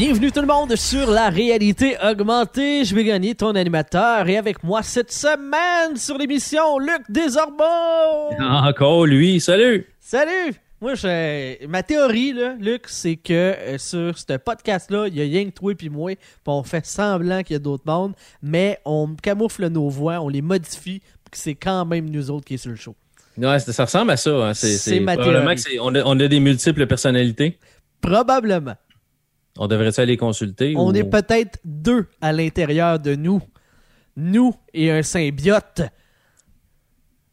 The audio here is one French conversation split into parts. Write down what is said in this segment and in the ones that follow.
Bienvenue tout le monde sur la réalité augmentée. Je vais gagner ton animateur et avec moi cette semaine sur l'émission Luc Desormeaux. Encore lui, salut! Salut! Moi, je, ma théorie, là, Luc, c'est que euh, sur ce podcast-là, il y a Yang, toi et moi, on fait semblant qu'il y a d'autres mondes, mais on camoufle nos voix, on les modifie, puis que c'est quand même nous autres qui est sur le show. Ouais, ça ressemble à ça. Hein. C'est, ma théorie. que c'est- on, a, on a des multiples personnalités. Probablement. On devrait-tu aller consulter? On ou- est peut-être deux à l'intérieur de nous. Nous et un symbiote.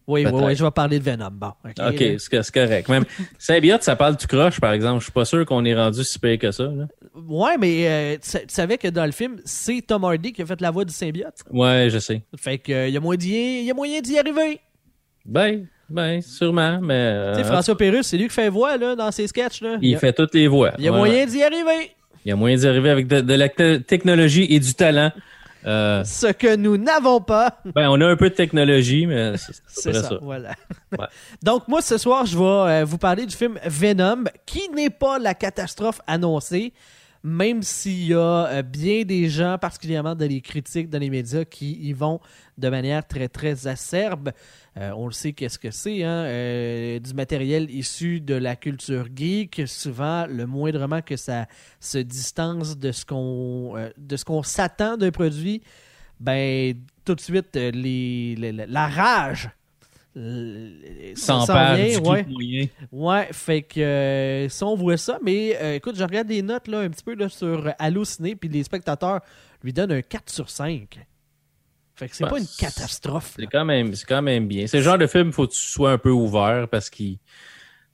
Oui, oui, oui, je vais parler de Venom. Bon, ok. C'est, correct. Même symbiote, ça parle tout croche, par exemple. Je suis pas sûr qu'on est rendu si pire que ça. Là. Ouais, mais euh, tu sa- tu savais que dans le film, c'est Tom Hardy qui a fait la voix du symbiote? Ouais, je sais. Fait que euh, y a moyen d'y arriver. Ben, ben, sûrement, mais... euh, tu sais, François Pérus, c'est lui qui fait voix là, dans ses sketchs. Là. il a, fait toutes les voix. y a Ouais, moyen ouais. d'y arriver. Il y a moyen d'y arriver avec de, de la te- technologie et du talent. Euh, Ce que nous n'avons pas. ben, on a un peu de technologie, mais c'est, ça, ça. voilà. Ouais. Donc, moi, ce soir, je vais euh, vous parler du film Venom, qui n'est pas la catastrophe annoncée, même s'il y a euh, bien des gens, particulièrement dans les critiques, dans les médias, qui y vont de manière très, très acerbe. Euh, on le sait qu'est-ce que c'est, hein? euh, du matériel issu de la culture geek. Souvent, le moindrement que ça se distance de ce qu'on de ce qu'on s'attend d'un produit, ben tout de suite les, la rage euh, peur vient, du ouais. moyen. Ouais, fait que euh, si on voit ça, mais euh, écoute, je regarde les notes là un petit peu là, sur Allociné, puis les spectateurs lui donnent un 4 sur 5. Fait que c'est Ben, pas une catastrophe. C'est quand même, quand même bien. C'est le genre de film, faut que tu sois un peu ouvert parce qu'il, tu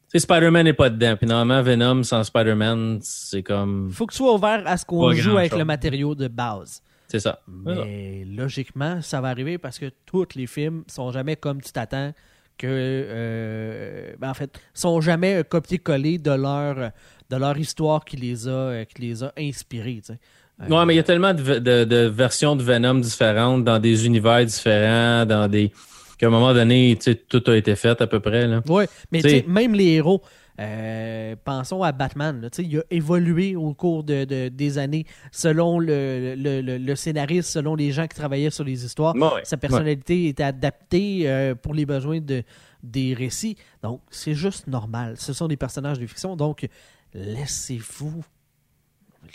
sais, Spider-Man n'est pas dedans. Puis normalement, Venom sans Spider-Man, c'est comme, Faut que tu sois ouvert à ce qu'on joue avec le matériau de base. C'est ça. Mais logiquement, ça va arriver parce que tous les films sont jamais comme tu t'attends que euh, ben, en fait, sont jamais un copier-coller de leur de leur histoire qui les a euh, qui les a inspirés, tu sais. Euh, Ouais, mais il y a tellement de, v- de- de versions de Venom différentes dans des univers différents, dans des, qu'à un moment donné, tu sais, tout a été fait à peu près, là. Ouais, mais T'sais- tu sais, même les héros, euh, pensons à Batman, là, il a évolué au cours de, de- des années selon le, le, le- le scénariste, selon les gens qui travaillaient sur les histoires. Ouais, Sa personnalité était adaptée euh, pour les besoins de, des récits. Donc, c'est juste normal. Ce sont des personnages de fiction. Donc, laissez-vous.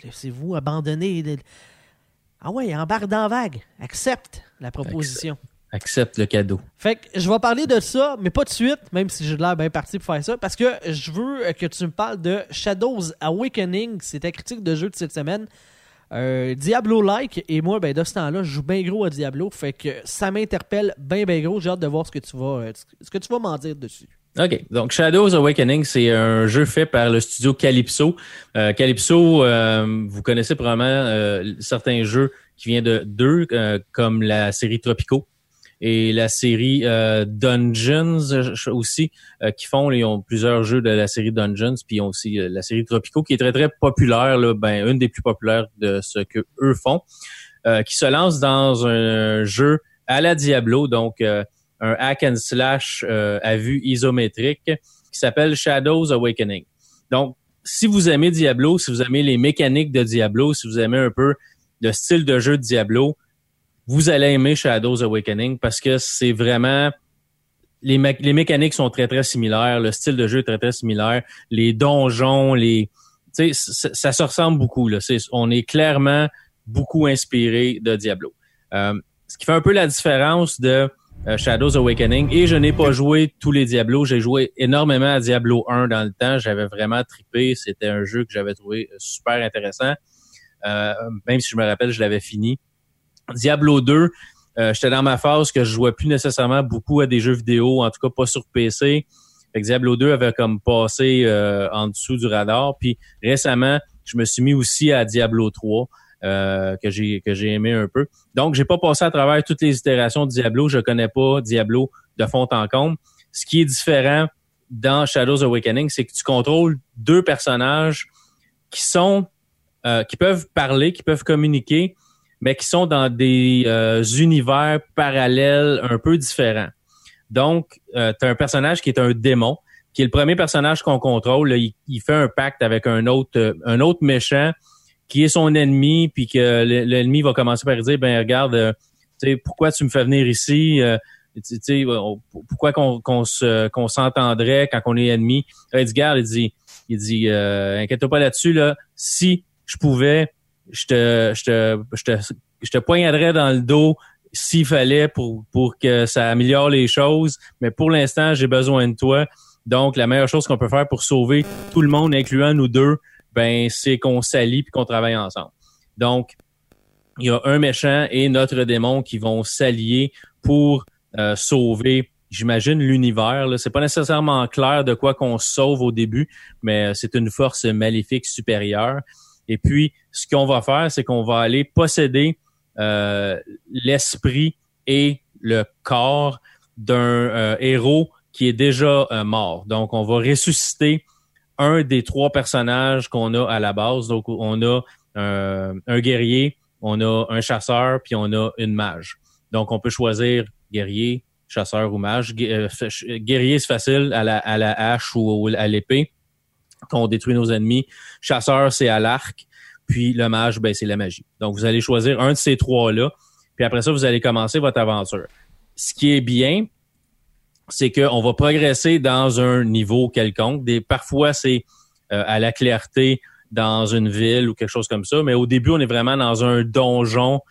Laissez-vous abandonner. Ah ouais, embarque dans la vague. Accepte la proposition. Accepte le cadeau. Fait que je vais parler de ça, mais pas de suite, même si j'ai l'air bien parti pour faire ça, parce que je veux que tu me parles de Shadows Awakening. C'est ta critique de jeu de cette semaine. Euh, Diablo-like, et moi, ben, de ce temps-là, je joue bien gros à Diablo, fait que ça m'interpelle bien, bien gros. J'ai hâte de voir ce que tu vas, euh, ce que tu vas m'en dire dessus. OK. Donc, Shadows Awakening, c'est un jeu fait par le studio Calypso. Euh, Calypso, vous connaissez probablement certains jeux qui viennent de d'eux, comme la série Tropico et la série euh, Dungeons euh, aussi, euh, qui font, ils ont plusieurs jeux de la série Dungeons, puis ils ont aussi euh, la série Tropico, qui est très, très populaire, là, ben, une des plus populaires de ce que eux font, euh, qui se lance dans un jeu à la Diablo, donc un hack and slash à vue isométrique qui s'appelle Shadows Awakening. Donc, si vous aimez Diablo, si vous aimez les mécaniques de Diablo, si vous aimez un peu le style de jeu de Diablo, vous allez aimer Shadows Awakening parce que c'est vraiment les, mé- les mécaniques sont très très similaires, le style de jeu est très très similaire, les donjons, les tu sais ça, se ressemble beaucoup là, on est clairement beaucoup inspiré de Diablo. Euh, ce qui fait un peu la différence de euh, Shadows Awakening et je n'ai pas joué tous les Diablos, j'ai joué énormément à Diablo 1 dans le temps, j'avais vraiment trippé, c'était un jeu que j'avais trouvé super intéressant. Euh, même si je me rappelle, je l'avais fini. Diablo 2, euh, j'étais dans ma phase que je jouais plus nécessairement beaucoup à des jeux vidéo, en tout cas pas sur PC. Fait que Diablo 2 avait comme passé euh, en dessous du radar. Puis récemment, je me suis mis aussi à Diablo 3, euh, que j'ai que j'ai aimé un peu. Donc, j'ai pas passé à travers toutes les itérations de Diablo. Je connais pas Diablo de fond en comble. Ce qui est différent dans Shadows Awakening, c'est que tu contrôles deux personnages qui sont euh, qui peuvent parler, qui peuvent communiquer, mais qui sont dans des euh, univers parallèles un peu différents. Donc, euh, tu as un personnage qui est un démon, qui est le premier personnage qu'on contrôle. il, fait un pacte avec un autre, un autre méchant qui est son ennemi, puis que l'ennemi va commencer par dire, ben regarde, sais, pourquoi tu me fais venir ici? sais, pourquoi qu'on qu'on s'entendrait quand on est ennemi? Edgar, il dit, il dit, euh, inquiète-toi pas là-dessus, là. Si je pouvais, je te, je te, je te, je te poignarderais dans le dos s'il fallait pour, pour que ça améliore les choses. Mais pour l'instant, j'ai besoin de toi. Donc, la meilleure chose qu'on peut faire pour sauver tout le monde, incluant nous deux, ben, c'est qu'on s'allie puis qu'on travaille ensemble. Donc, il y a un méchant et notre démon qui vont s'allier pour euh, sauver, j'imagine, l'univers. C'est pas nécessairement clair de quoi qu'on sauve au début, mais c'est une force maléfique supérieure. Et puis, ce qu'on va faire, c'est qu'on va aller posséder euh, l'esprit et le corps d'un euh, héros qui est déjà mort. Donc, on va ressusciter un des trois personnages qu'on a à la base. Donc, on a un guerrier, on a un chasseur, puis on a une mage. Donc, on peut choisir guerrier, chasseur ou mage. Euh, guerrier, c'est facile à la, à la hache ou à l'épée, qu'on détruit nos ennemis. Chasseur, c'est à l'arc. Puis le mage, ben, c'est la magie. Donc, vous allez choisir un de ces trois-là. Puis après ça, vous allez commencer votre aventure. Ce qui est bien, c'est qu'on va progresser dans un niveau quelconque. Parfois, c'est euh, à la clarté dans une ville ou quelque chose comme ça. Mais au début, on est vraiment dans un donjon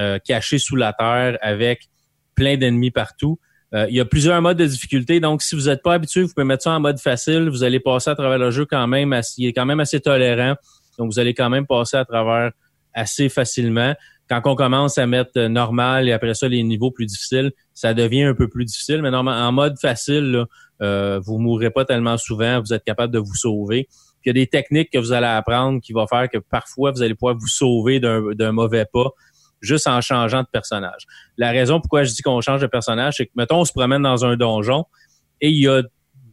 euh, caché sous la terre avec plein d'ennemis partout. Euh, il y a plusieurs modes de difficulté, donc si vous n'êtes pas habitué, vous pouvez mettre ça en mode facile. Vous allez passer à travers le jeu quand même, il est quand même assez tolérant. Donc vous allez quand même passer à travers assez facilement. Quand on commence à mettre normal et après ça les niveaux plus difficiles, ça devient un peu plus difficile. Mais normalement, en mode facile, là, euh, vous mourrez pas tellement souvent, vous êtes capable de vous sauver. il y a des techniques que vous allez apprendre qui vont faire que parfois vous allez pouvoir vous sauver d'un mauvais pas juste en changeant de personnage. La raison pourquoi je dis qu'on change de personnage, c'est que, mettons, on se promène dans un donjon et il y a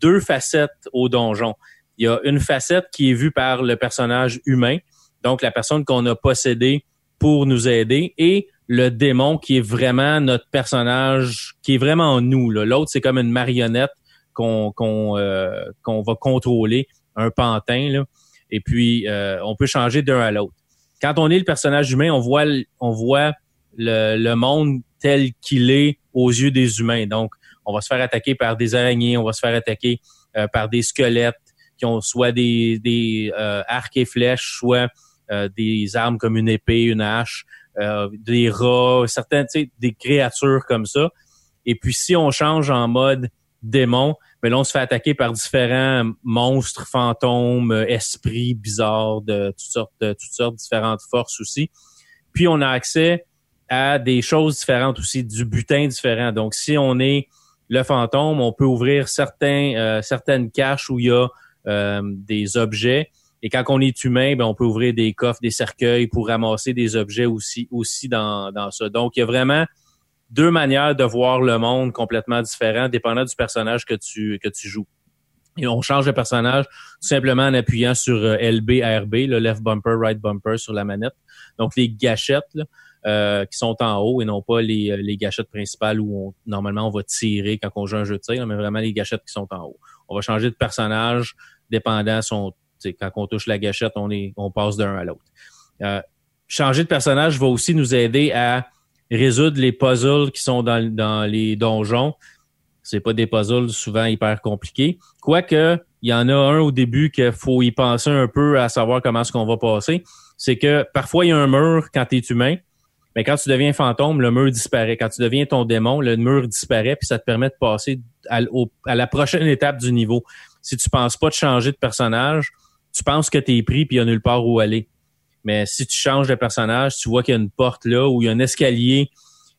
deux facettes au donjon. Il y a une facette qui est vue par le personnage humain, donc la personne qu'on a possédée pour nous aider, et le démon qui est vraiment notre personnage, qui est vraiment nous. L'autre, c'est comme une marionnette qu'on euh, va contrôler, un pantin. Là. Et puis, euh, on peut changer d'un à l'autre quand on est le personnage humain, on voit, on voit le, monde tel qu'il est aux yeux des humains. Donc, on va se faire attaquer par des araignées, on va se faire attaquer euh, par des squelettes qui ont soit des, euh, arcs et flèches, soit euh, des armes comme une épée, une hache, des rats, certaines, des créatures comme ça. Et puis, si on change en mode démon, mais là, on se fait attaquer par différents monstres, fantômes, euh, esprits bizarres de toutes sortes, de toutes sortes, différentes forces aussi. Puis on a accès à des choses différentes aussi, du butin différent. Donc, si on est le fantôme, on peut ouvrir certains, euh, certaines caches où il y a euh, des objets. Et quand on est humain, ben, on peut ouvrir des coffres, des cercueils pour ramasser des objets aussi, aussi dans, dans ça. Donc, il y a vraiment deux manières de voir le monde complètement différentes, dépendant du personnage que tu, que tu joues. Et on change de personnage tout simplement en appuyant sur euh, LB, RB, le left bumper, right bumper sur la manette. Donc les gâchettes euh, qui sont en haut et non pas les, euh, les gâchettes principales où on, normalement on va tirer quand on joue un jeu de tir, mais vraiment les gâchettes qui sont en haut. On va changer de personnage dépendant son quand on touche la gâchette, on est on passe d'un à l'autre. Euh, changer de personnage va aussi nous aider à résoudre les puzzles qui sont dans, les donjons. C'est pas des puzzles souvent hyper compliqués. Quoique, il y en a un au début qu'il faut y penser un peu à savoir comment est-ce qu'on va passer. C'est que parfois, il y a un mur quand tu es humain, mais quand tu deviens fantôme, le mur disparaît. Quand tu deviens ton démon, le mur disparaît, puis ça te permet de passer à, à la prochaine étape du niveau. Si tu penses pas de changer de personnage, tu penses que tu es pris puis il n'y a nulle part où aller. Mais si tu changes de personnage, tu vois qu'il y a une porte là où il y a un escalier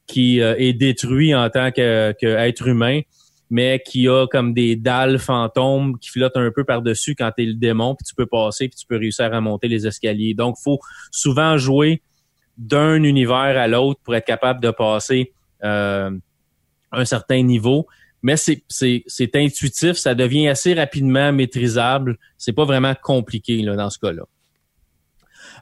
qui euh, est détruit en tant qu'être humain, mais qui a comme des dalles fantômes qui flottent un peu par-dessus quand tu es le démon, puis tu peux passer, puis tu peux réussir à monter les escaliers. Donc, faut souvent jouer d'un univers à l'autre pour être capable de passer euh, un certain niveau. mais c'est intuitif, ça devient assez rapidement maîtrisable. C'est pas vraiment compliqué là, dans ce cas-là.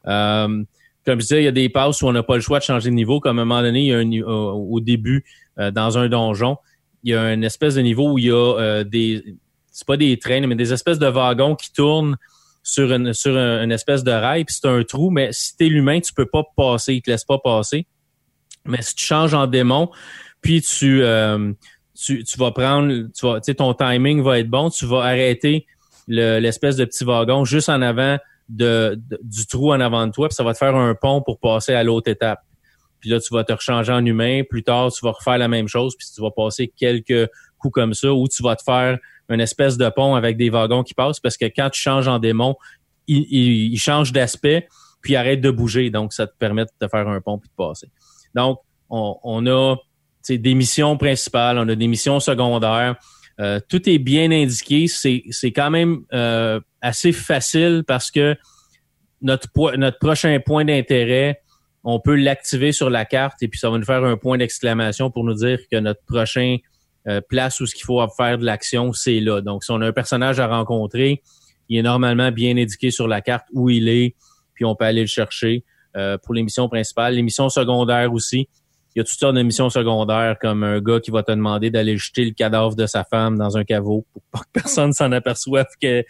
Euh, comme je disais, il y a des passes où on n'a pas le choix de changer de niveau. Comme à un moment donné, il y a un, au début, euh, dans un donjon, il y a une espèce de niveau où il y a euh, des, c'est pas des trains, mais des espèces de wagons qui tournent sur une, sur une espèce de rail, puis c'est un trou, mais si t'es l'humain, tu peux pas passer, il te laisse pas passer. Mais si tu changes en démon, puis tu, euh, tu, tu vas prendre, tu vas, ton timing va être bon, tu vas arrêter l'espèce de petit wagon juste en avant de, du trou en avant de toi, puis ça va te faire un pont pour passer à l'autre étape. Puis là, tu vas te rechanger en humain. Plus tard, tu vas refaire la même chose, puis tu vas passer quelques coups comme ça, ou tu vas te faire une espèce de pont avec des wagons qui passent, parce que quand tu changes en démon, il, il, change d'aspect, puis il arrête de bouger. Donc, ça te permet de te faire un pont puis de passer. Donc, on, on a des missions principales, on a des missions secondaires. Euh, tout est bien indiqué. C'est, quand même euh, assez facile parce que notre, notre prochain point d'intérêt, on peut l'activer sur la carte et puis ça va nous faire un point d'exclamation pour nous dire que notre prochain euh, place où ce qu'il faut faire de l'action, c'est là. Donc, si on a un personnage à rencontrer, il est normalement bien indiqué sur la carte où il est, puis on peut aller le chercher pour les missions principales. Les missions secondaires aussi, il y a toutes sortes de missions secondaires, comme un gars qui va te demander d'aller jeter le cadavre de sa femme dans un caveau pour pas que personne s'en aperçoive que,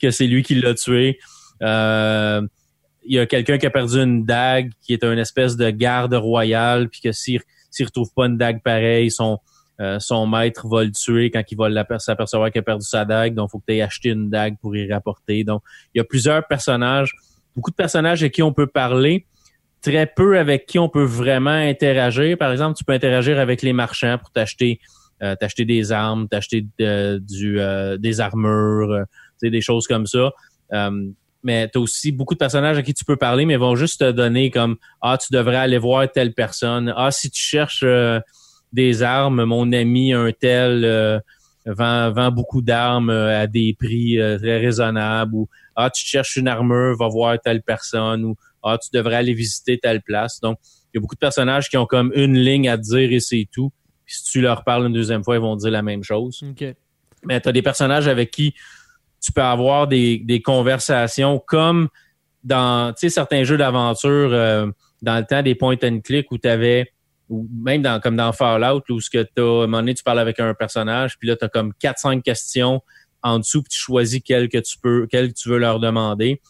que c'est lui qui l'a tué? Euh, il y a quelqu'un qui a perdu une dague, qui est une espèce de garde royale, puis que s'il s'il retrouve pas une dague pareille, son euh, son maître va le tuer quand il va s'apercevoir qu'il a perdu sa dague. Donc, il faut que tu aies acheté une dague pour y rapporter. Donc, il y a plusieurs personnages, beaucoup de personnages avec qui on peut parler très peu avec qui on peut vraiment interagir. Par exemple, tu peux interagir avec les marchands pour t'acheter euh, t'acheter des armes, t'acheter euh, du euh, des armures, euh, des choses comme ça. mais tu as aussi beaucoup de personnages à qui tu peux parler, mais vont juste te donner comme Ah, tu devrais aller voir telle personne. Ah, si tu cherches des armes, mon ami, un tel vend, vend beaucoup d'armes à des prix très raisonnables. Ou Ah, tu cherches une armure, va voir telle personne. Ou ah, tu devrais aller visiter telle place. Donc, il y a beaucoup de personnages qui ont comme une ligne à te dire et c'est tout. Puis si tu leur parles une deuxième fois, ils vont dire la même chose. Mais tu as des personnages avec qui tu peux avoir des, des conversations comme dans certains jeux d'aventure euh, dans le temps des point and click où tu avais ou même dans comme dans Fallout où ce que tu à un moment donné tu parles avec un personnage puis là tu as comme 4 5 questions en dessous puis tu choisis quelle que tu peux quelle tu veux leur demander.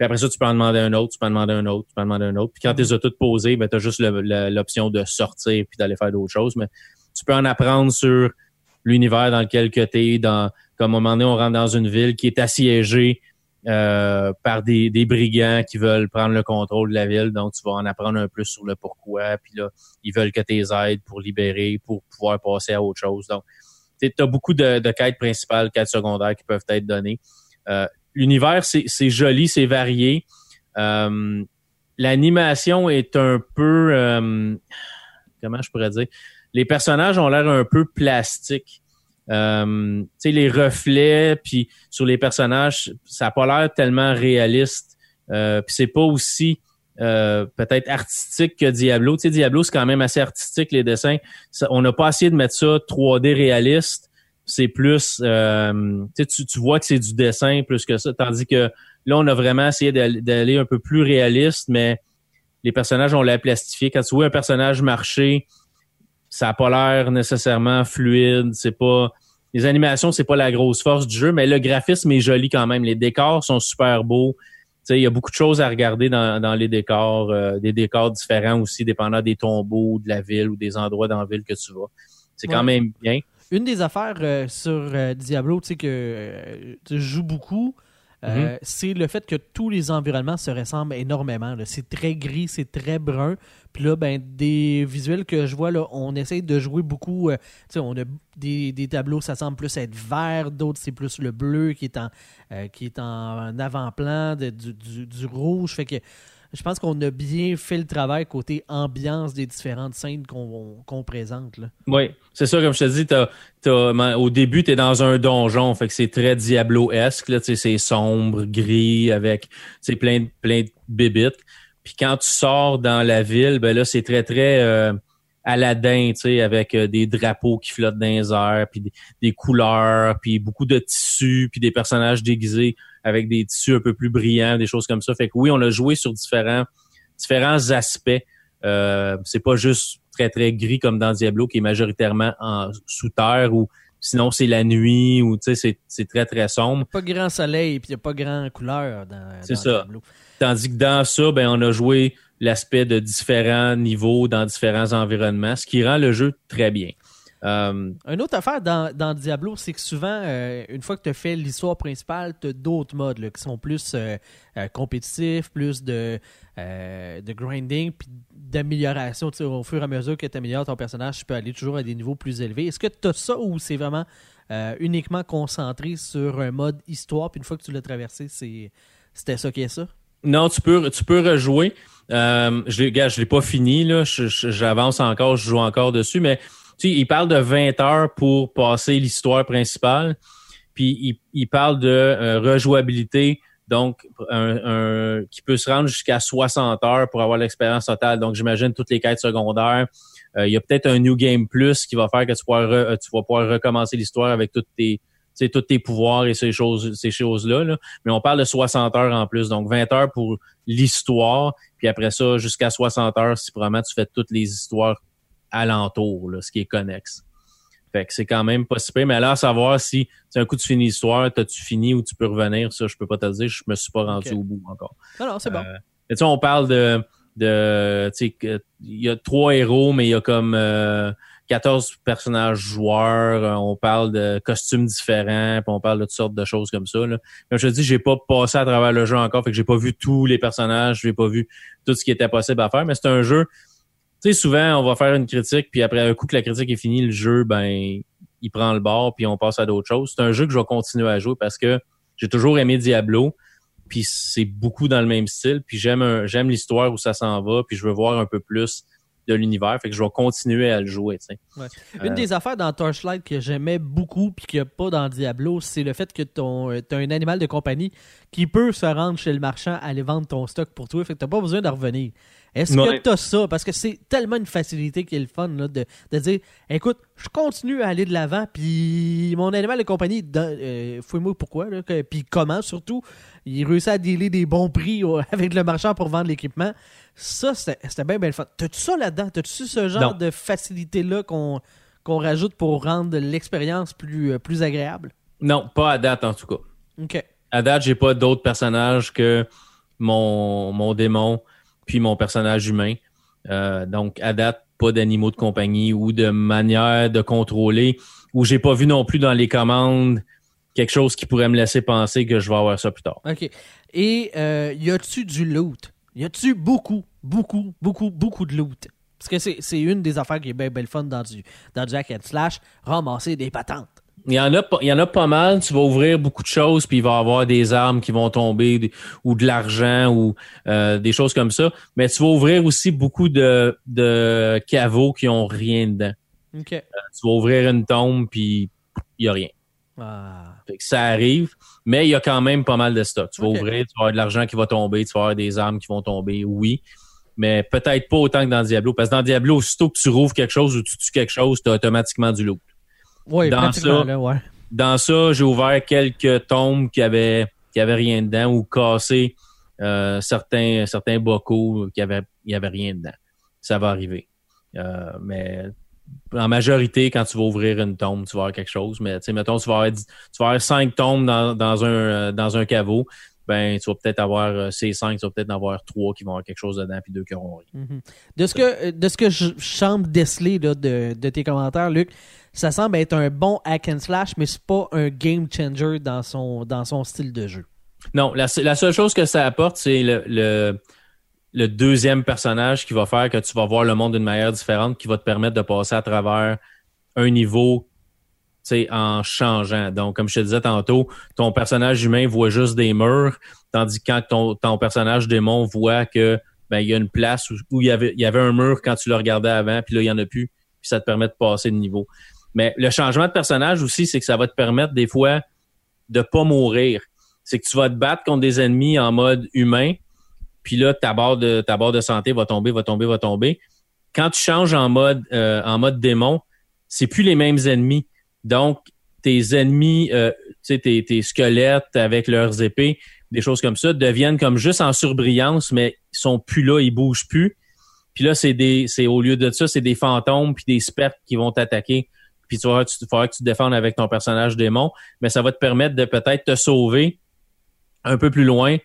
Puis après ça, tu peux en demander un autre, tu peux en demander un autre, tu peux en demander un autre. Puis quand tu les as toutes posées, ben, tu as juste l'option de sortir puis d'aller faire d'autres choses. Mais tu peux en apprendre sur l'univers dans lequel tu es. Dans, comme à un moment donné, on rentre dans une ville qui est assiégée euh, par des, des, brigands qui veulent prendre le contrôle de la ville. Donc, tu vas en apprendre un peu sur le pourquoi. Puis là, ils veulent que tu les aides pour libérer, pour pouvoir passer à autre chose. Donc, tu as beaucoup de, de, quêtes principales, quêtes secondaires qui peuvent être données. Euh, l'univers, c'est joli, c'est varié. Euh, l'animation est un peu... Euh, comment je pourrais dire? Les personnages ont l'air un peu plastiques. Euh, les reflets, puis sur les personnages, ça n'a pas l'air tellement réaliste. Euh, puis c'est pas aussi peut-être artistique que Diablo. Tu sais, Diablo, c'est quand même assez artistique, les dessins. on n'a pas essayé de mettre ça 3D réaliste c'est plus, euh, tu, tu vois que c'est du dessin plus que ça, tandis que là, on a vraiment essayé d'aller un peu plus réaliste, mais les personnages, on l'a plastifié. Quand tu vois un personnage marcher, ça n'a pas l'air nécessairement fluide, c'est pas... Les animations, c'est pas la grosse force du jeu, mais le graphisme est joli quand même. Les décors sont super beaux. Il y a beaucoup de choses à regarder dans, les décors, euh, des décors différents aussi, dépendant des tombeaux, de la ville ou des endroits dans la ville que tu vas. C'est quand même bien. Une des affaires euh, sur euh, Diablo, tu sais, que euh, tu joues beaucoup, mhm. c'est le fait que tous les environnements se ressemblent énormément. C'est très gris, c'est très brun. Puis là, ben, des visuels que je vois, là, on essaye de jouer beaucoup. tu sais, on a des, tableaux, ça semble plus être vert, d'autres, c'est plus le bleu qui est en, qui est en avant-plan, du, du, du, rouge. Fait que je pense qu'on a bien fait le travail côté ambiance des différentes scènes qu'on présente. Oui, c'est ça, comme je te dis, au début, tu es dans un donjon, fait que c'est très Diablo-esque, c'est sombre, gris, avec plein, plein de bébites. Puis quand tu sors dans la ville, ben là, c'est très, très euh, avec euh, des drapeaux qui flottent dans les airs, puis des, couleurs, puis beaucoup de tissus, puis des personnages déguisés avec des tissus un peu plus brillants, des choses comme ça. Fait que oui, on a joué sur différents différents aspects. Euh, c'est pas juste très très gris comme dans Diablo qui est majoritairement en sous terre ou sinon c'est la nuit ou tu sais c'est très très sombre. Pas grand soleil puis il y a pas grand couleur dans, C'est ça. Tandis que dans ça ben on a joué l'aspect de différents niveaux dans différents environnements, ce qui rend le jeu très bien. Euh, Une autre affaire dans, dans Diablo, c'est que souvent, euh, une fois que tu as fait l'histoire principale, tu as d'autres modes qui sont plus euh, compétitifs, plus de, de grinding, puis d'amélioration. Au fur et à mesure que tu améliores ton personnage, tu peux aller toujours à des niveaux plus élevés. Est-ce que tu as ça ou c'est vraiment uniquement concentré sur un mode histoire, puis une fois que tu l'as traversé, c'était ça qui est ça? Non, tu peux, tu peux rejouer. Euh, je ne l'ai pas fini, là. J'avance encore, je joue encore dessus, mais tu sais, il parle de 20 heures pour passer l'histoire principale. Puis il, il parle de euh, rejouabilité, donc un, qui peut se rendre jusqu'à 60 heures pour avoir l'expérience totale. Donc j'imagine toutes les quêtes secondaires. Euh, il y a peut-être un New Game Plus qui va faire que tu, pourras tu vas pouvoir recommencer l'histoire avec toutes tes tous tes pouvoirs et ces choses ces choses là, là, mais on parle de 60 heures en plus donc 20 heures pour l'histoire puis après ça jusqu'à 60 heures si vraiment tu fais toutes les histoires alentour là, ce qui est connexe fait que c'est quand même pas si mais là à savoir si c'est un coup tu finis l'histoire t'as-tu fini ou tu peux revenir ça je peux pas te le dire je me suis pas rendu au bout encore non non c'est bon euh, on parle de de tu sais il y a trois héros mais il y a comme euh, 14 personnages joueurs, euh, on parle de costumes différents, puis on parle de toutes sortes de choses comme ça. Là. Comme je te dis, j'ai pas passé à travers le jeu encore, fait que j'ai pas vu tous les personnages, j'ai pas vu tout ce qui était possible à faire, mais c'est un jeu. Tu sais, souvent, on va faire une critique, puis après un coup que la critique est finie, le jeu, ben, il prend le bord, puis on passe à d'autres choses. C'est un jeu que je vais continuer à jouer parce que j'ai toujours aimé Diablo, puis c'est beaucoup dans le même style, puis j'aime j'aime l'histoire où ça s'en va, puis je veux voir un peu plus de l'univers. Fait que je vais continuer à le jouer. Une des affaires dans Torchlight que j'aimais beaucoup puis qu'il n'y a pas dans Diablo, c'est le fait que tu as un animal de compagnie qui peut se rendre chez le marchand aller vendre ton stock pour toi. Fait que tu pas besoin de revenir. Est-ce que tu as ça? Parce que c'est tellement une facilité qui est le fun là, de, dire écoute, je continue à aller de l'avant, puis mon animal de compagnie, euh, fouille-moi pourquoi, puis comment surtout, il réussit à dealer des bons prix avec le marchand pour vendre l'équipement. Ça, c'était bien, bien fun. T'as-tu ça là-dedans? T'as-tu ce genre de facilité-là qu'on rajoute pour rendre l'expérience plus, euh, plus agréable? Non, pas à date en tout cas. OK. À date, j'ai pas d'autres personnages que mon, mon démon puis mon personnage humain. Euh, donc, à date, pas d'animaux de compagnie ou de manière de contrôler, ou j'ai pas vu non plus dans les commandes quelque chose qui pourrait me laisser penser que je vais avoir ça plus tard. OK. Et euh, y a-tu du loot? Y a-tu beaucoup, beaucoup, beaucoup, beaucoup de loot? Parce que c'est une des affaires qui est bien, bien fun dans du, dans and Slash, ramasser des patentes. Il y, en a, il y en a pas mal. Tu vas ouvrir beaucoup de choses, puis il va y avoir des armes qui vont tomber ou de l'argent ou euh, des choses comme ça. Mais tu vas ouvrir aussi beaucoup de, de caveaux qui ont rien dedans. Euh, tu vas ouvrir une tombe, puis il n'y a rien. Ah. Ça arrive, mais il y a quand même pas mal de stock. Tu vas ouvrir, tu vas avoir de l'argent qui va tomber, tu vas avoir des armes qui vont tomber, oui. Mais peut-être pas autant que dans Diablo. Parce que dans Diablo, aussitôt que tu rouvres quelque chose ou tu tues quelque chose, tu as automatiquement du loot. Oui, dans ça, Dans ça, j'ai ouvert quelques tombes qui avaient, qui avaient rien dedans ou cassé euh, certains, certains bocaux qui avaient, il y avait rien dedans. Ça va arriver. Euh, mais en majorité, quand tu vas ouvrir une tombe, tu vas avoir quelque chose. Mais tu sais, mettons, tu vas avoir, tu vas avoir cinq tombes dans, dans, un, euh, dans un caveau. Ben, tu vas peut-être avoir euh, ces cinq, tu vas peut-être en avoir trois qui vont avoir quelque chose dedans, puis deux qui auront rien. Mm-hmm. De ce que, de ce que je semble déceler de, de, tes commentaires, Luc, ça semble être un bon hack and slash, mais c'est pas un game changer dans son, dans son style de jeu. Non, la, la seule chose que ça apporte, c'est le le deuxième personnage qui va faire que tu vas voir le monde d'une manière différente, qui va te permettre de passer à travers un niveau en changeant. Donc, comme je te disais tantôt, ton personnage humain voit juste des murs, tandis que quand ton, personnage démon voit que ben, il y a une place où, il, y avait, il y avait un mur quand tu le regardais avant, puis là, il n'y en a plus, puis ça te permet de passer de niveau. Mais le changement de personnage aussi, c'est que ça va te permettre des fois de pas mourir. C'est que tu vas te battre contre des ennemis en mode humain, puis là, ta barre de ta de santé va tomber, va tomber, va tomber. quand tu changes en mode euh, en mode démon, c'est plus les mêmes ennemis. Donc, tes ennemis, euh, tes, tes squelettes avec leurs épées, des choses comme ça, deviennent comme juste en surbrillance, mais ils sont plus là, ils bougent plus. Puis là, c'est des, au lieu de ça, c'est des fantômes puis des spectres qui vont t'attaquer. Puis tu vas, tu que tu te défendes avec ton personnage démon, mais ça va te permettre de peut-être te sauver un peu plus loin,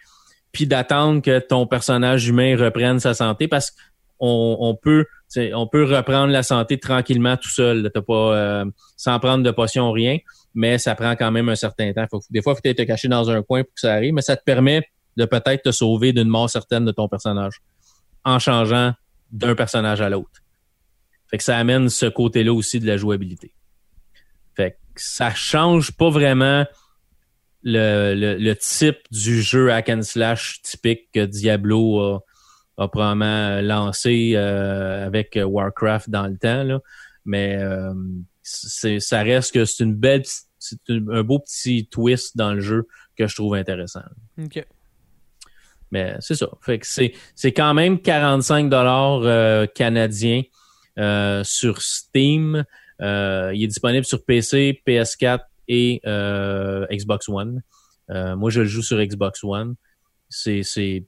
puis d'attendre que ton personnage humain reprenne sa santé parce qu'on on peut, on peut reprendre la santé tranquillement tout seul. T'as pas euh, sans prendre de potion rien, mais ça prend quand même un certain temps. Des fois, faut être caché dans un coin pour que ça arrive, mais ça te permet de peut-être te sauver d'une mort certaine de ton personnage en changeant d'un personnage à l'autre. Fait que ça amène ce côté-là aussi de la jouabilité. Fait que ça change pas vraiment le, le, type du jeu hack and slash typique que Diablo a, a probablement lancé euh, avec Warcraft dans le temps. Là. Mais euh, c'est, ça reste que c'est une belle c'est un beau petit twist dans le jeu que je trouve intéressant. OK. Mais c'est ça. Fait que c'est, c'est quand même 45 dollars euh, canadiens euh, sur Steam. Euh, il est disponible sur PC, PS4 et Xbox One. moi, je le joue sur Xbox One. C'est,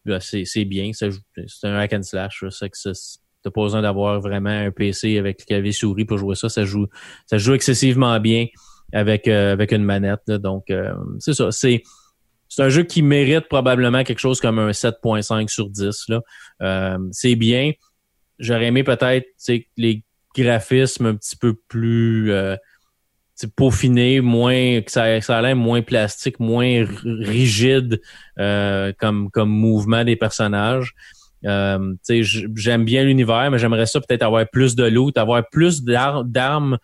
ben, bien. c'est un hack and slash. C'est que t'as pas besoin d'avoir vraiment un PC avec clavier souris pour jouer ça. Ça joue, ça joue excessivement bien avec avec une manette. donc, c'est ça. C'est c'est un jeu qui mérite probablement quelque chose comme un 7.5 sur 10. Là. Euh, c'est bien. J'aurais aimé peut-être les graphismes un petit peu plus peaufinés, moins que ça, ça a l'air moins plastique, moins rigide euh, comme, comme mouvement des personnages. Euh, j'aime bien l'univers, mais j'aimerais ça peut-être avoir plus de loot, avoir plus d'armes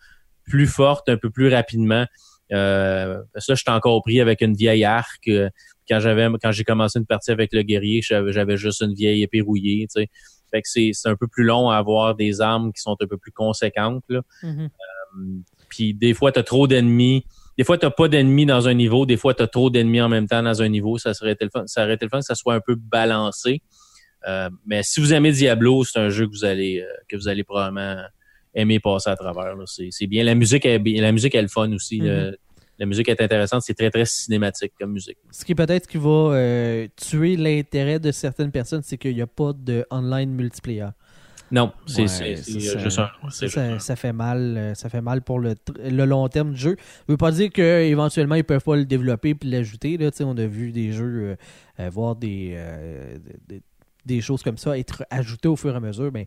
plus fortes un peu plus rapidement. Euh, que là, j'étais encore pris avec une vieille arc. Euh, quand j'avais quand j'ai commencé une partie avec le guerrier, j'avais juste une vieille épée rouillée. Tu sais. Fait que c'est un peu plus long à avoir des armes qui sont un peu plus conséquentes. Là. Mm-hmm. Euh, puis des fois, tu as trop d'ennemis. Des fois, tu pas d'ennemis dans un niveau. Des fois, tu as trop d'ennemis en même temps dans un niveau. Ça serait le ça aurait été le fun que ça soit un peu balancé. Euh, mais si vous aimez Diablo, c'est un jeu que vous allez euh, que vous allez probablement aimer passer à travers. C'est bien. La musique est la musique est le fun aussi. Mm-hmm. la musique est intéressante. C'est très très cinématique comme musique. Ce qui peut-être qui va euh, tuer l'intérêt de certaines personnes, c'est qu'il n'y a pas de online multiplayer. Non, c'est juste un. Ça, fait mal, euh, ça fait mal pour le, le long terme du jeu. Ça veut pas dire qu'éventuellement ils peuvent pas le développer puis l'ajouter. On a vu des jeux euh, voir des, des, des, choses comme ça être ajoutées au fur et à mesure. Ben,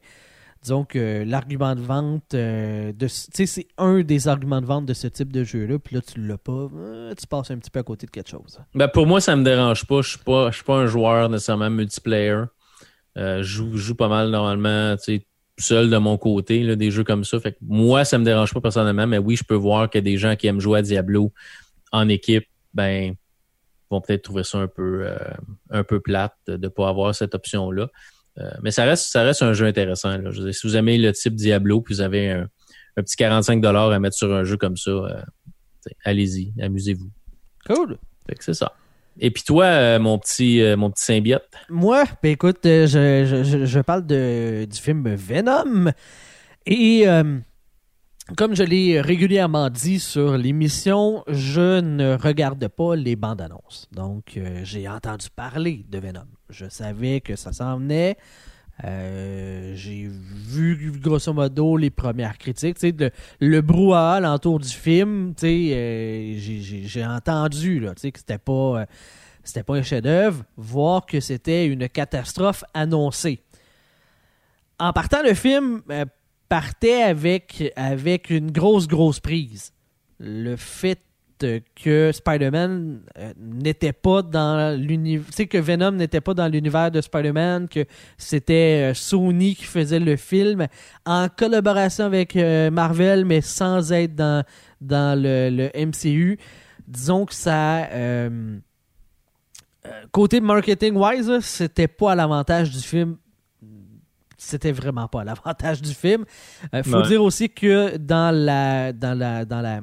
disons que l'argument de vente, euh, de, c'est un des arguments de vente de ce type de jeu-là, puis là, tu l'as pas, euh, tu passes un petit peu à côté de quelque chose. Ben, pour moi, ça me dérange pas. Je suis pas, suis pas un joueur nécessairement multiplayer. Euh, je joue, pas mal normalement, seul de mon côté, là, des jeux comme ça. Fait que moi, ça me dérange pas personnellement, mais oui, je peux voir que des gens qui aiment jouer à Diablo en équipe, ben, vont peut-être trouver ça un peu, un peu plate de ne pas avoir cette option-là. Euh, mais ça reste, ça reste un jeu intéressant. si vous aimez le type Diablo, puis vous avez un, petit 45 à mettre sur un jeu comme ça, euh, allez-y, amusez-vous. Cool. c'est ça. Et puis toi, euh, mon petit mon petit symbiote? Moi, ben écoute, je, je, parle de, du film Venom. Et comme je l'ai régulièrement dit sur l'émission, je ne regarde pas les bandes annonces. Donc, j'ai entendu parler de Venom. Je savais que ça s'en. Euh, j'ai vu grosso modo les premières critiques. Le, le brouhaha l'entour du film, euh, j'ai entendu là, que c'était pas, euh, c'était pas un chef-d'œuvre, voir que c'était une catastrophe annoncée. En partant, le film partait avec, avec une grosse, grosse prise. Le fait que Spider-Man euh, n'était pas dans l'univers, tu sais que Venom n'était pas dans l'univers de Spider-Man, que c'était euh, Sony qui faisait le film en collaboration avec euh, Marvel, mais sans être dans, dans le, MCU. Disons que ça, côté marketing wise, c'était pas à l'avantage du film c'était vraiment pas à l'avantage du film. Il faut dire aussi que dans la dans la dans la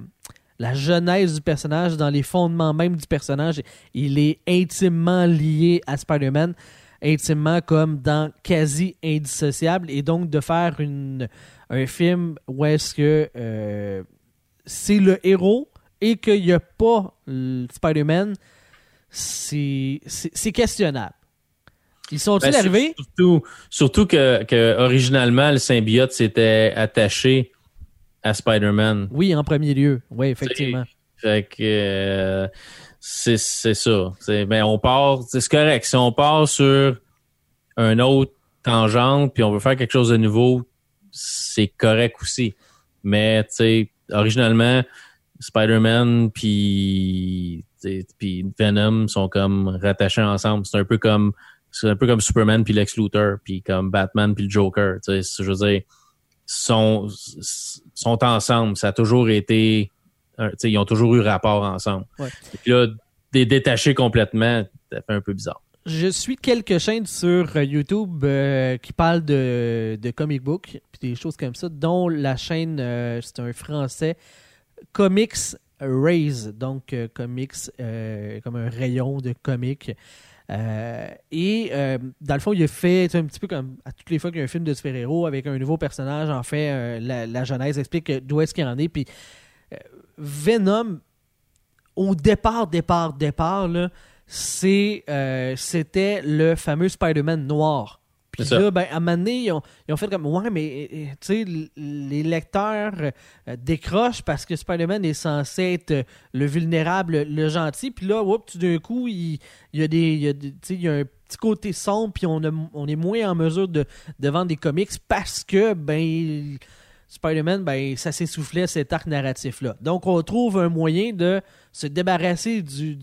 la genèse du personnage, dans les fondements même du personnage, il est intimement lié à Spider-Man. intimement comme dans quasi indissociable et donc de faire une, un film où est-ce que euh, c'est le héros et qu'il n'y a pas Spider-Man, c'est c'est questionnable. Ils sont-ils Ben, arrivés? Surtout, surtout que, que originalement, le symbiote s'était attaché à Spider-Man. Oui, en premier lieu. Oui, effectivement. Fait que euh, c'est c'est ça. C'est- Ben, on part, c'est correct. Si on part sur un autre tangente puis on veut faire quelque chose de nouveau, c'est correct aussi. Mais tu sais, originalement, Spider-Man puis Venom sont comme rattachés ensemble. C'est un peu comme c'est un peu comme Superman puis Lex Luthor puis comme Batman puis le Joker. Tu sais, je veux dire, sont sont ensemble. Ça a toujours été un- ils ont toujours eu rapport ensemble. Ouais. Et puis là, des détachés complètement, ça fait un peu bizarre. Je suis quelques chaînes sur euh, YouTube euh, qui parlent de, de comic book puis des choses comme ça, dont la chaîne, euh, c'est un français, Comics Raise, donc euh, comics euh, comme un rayon de comics. Euh, et dans le fond, il a fait un petit peu comme à toutes les fois qu'il y a un film de super-héros avec un nouveau personnage, en fait, la, la genèse explique d'où est-ce qu'il en est. Puis Venom, au départ, départ, départ, c'était le fameux Spider-Man noir. Puis là, ben, à un moment donné, ils ont, ils ont fait comme Ouais, mais euh, tu sais, les lecteurs euh, décrochent parce que Spider-Man est censé être euh, le vulnérable, le gentil. Puis là, oups, tout d'un coup, il, il y a des. il y a des- tu sais, il y a un petit côté sombre, puis on, a- on est moins en mesure de, de vendre des comics parce que, ben. Spider-Man, ben, ça s'essoufflait cet arc narratif-là. Donc, on trouve un moyen de se débarrasser du,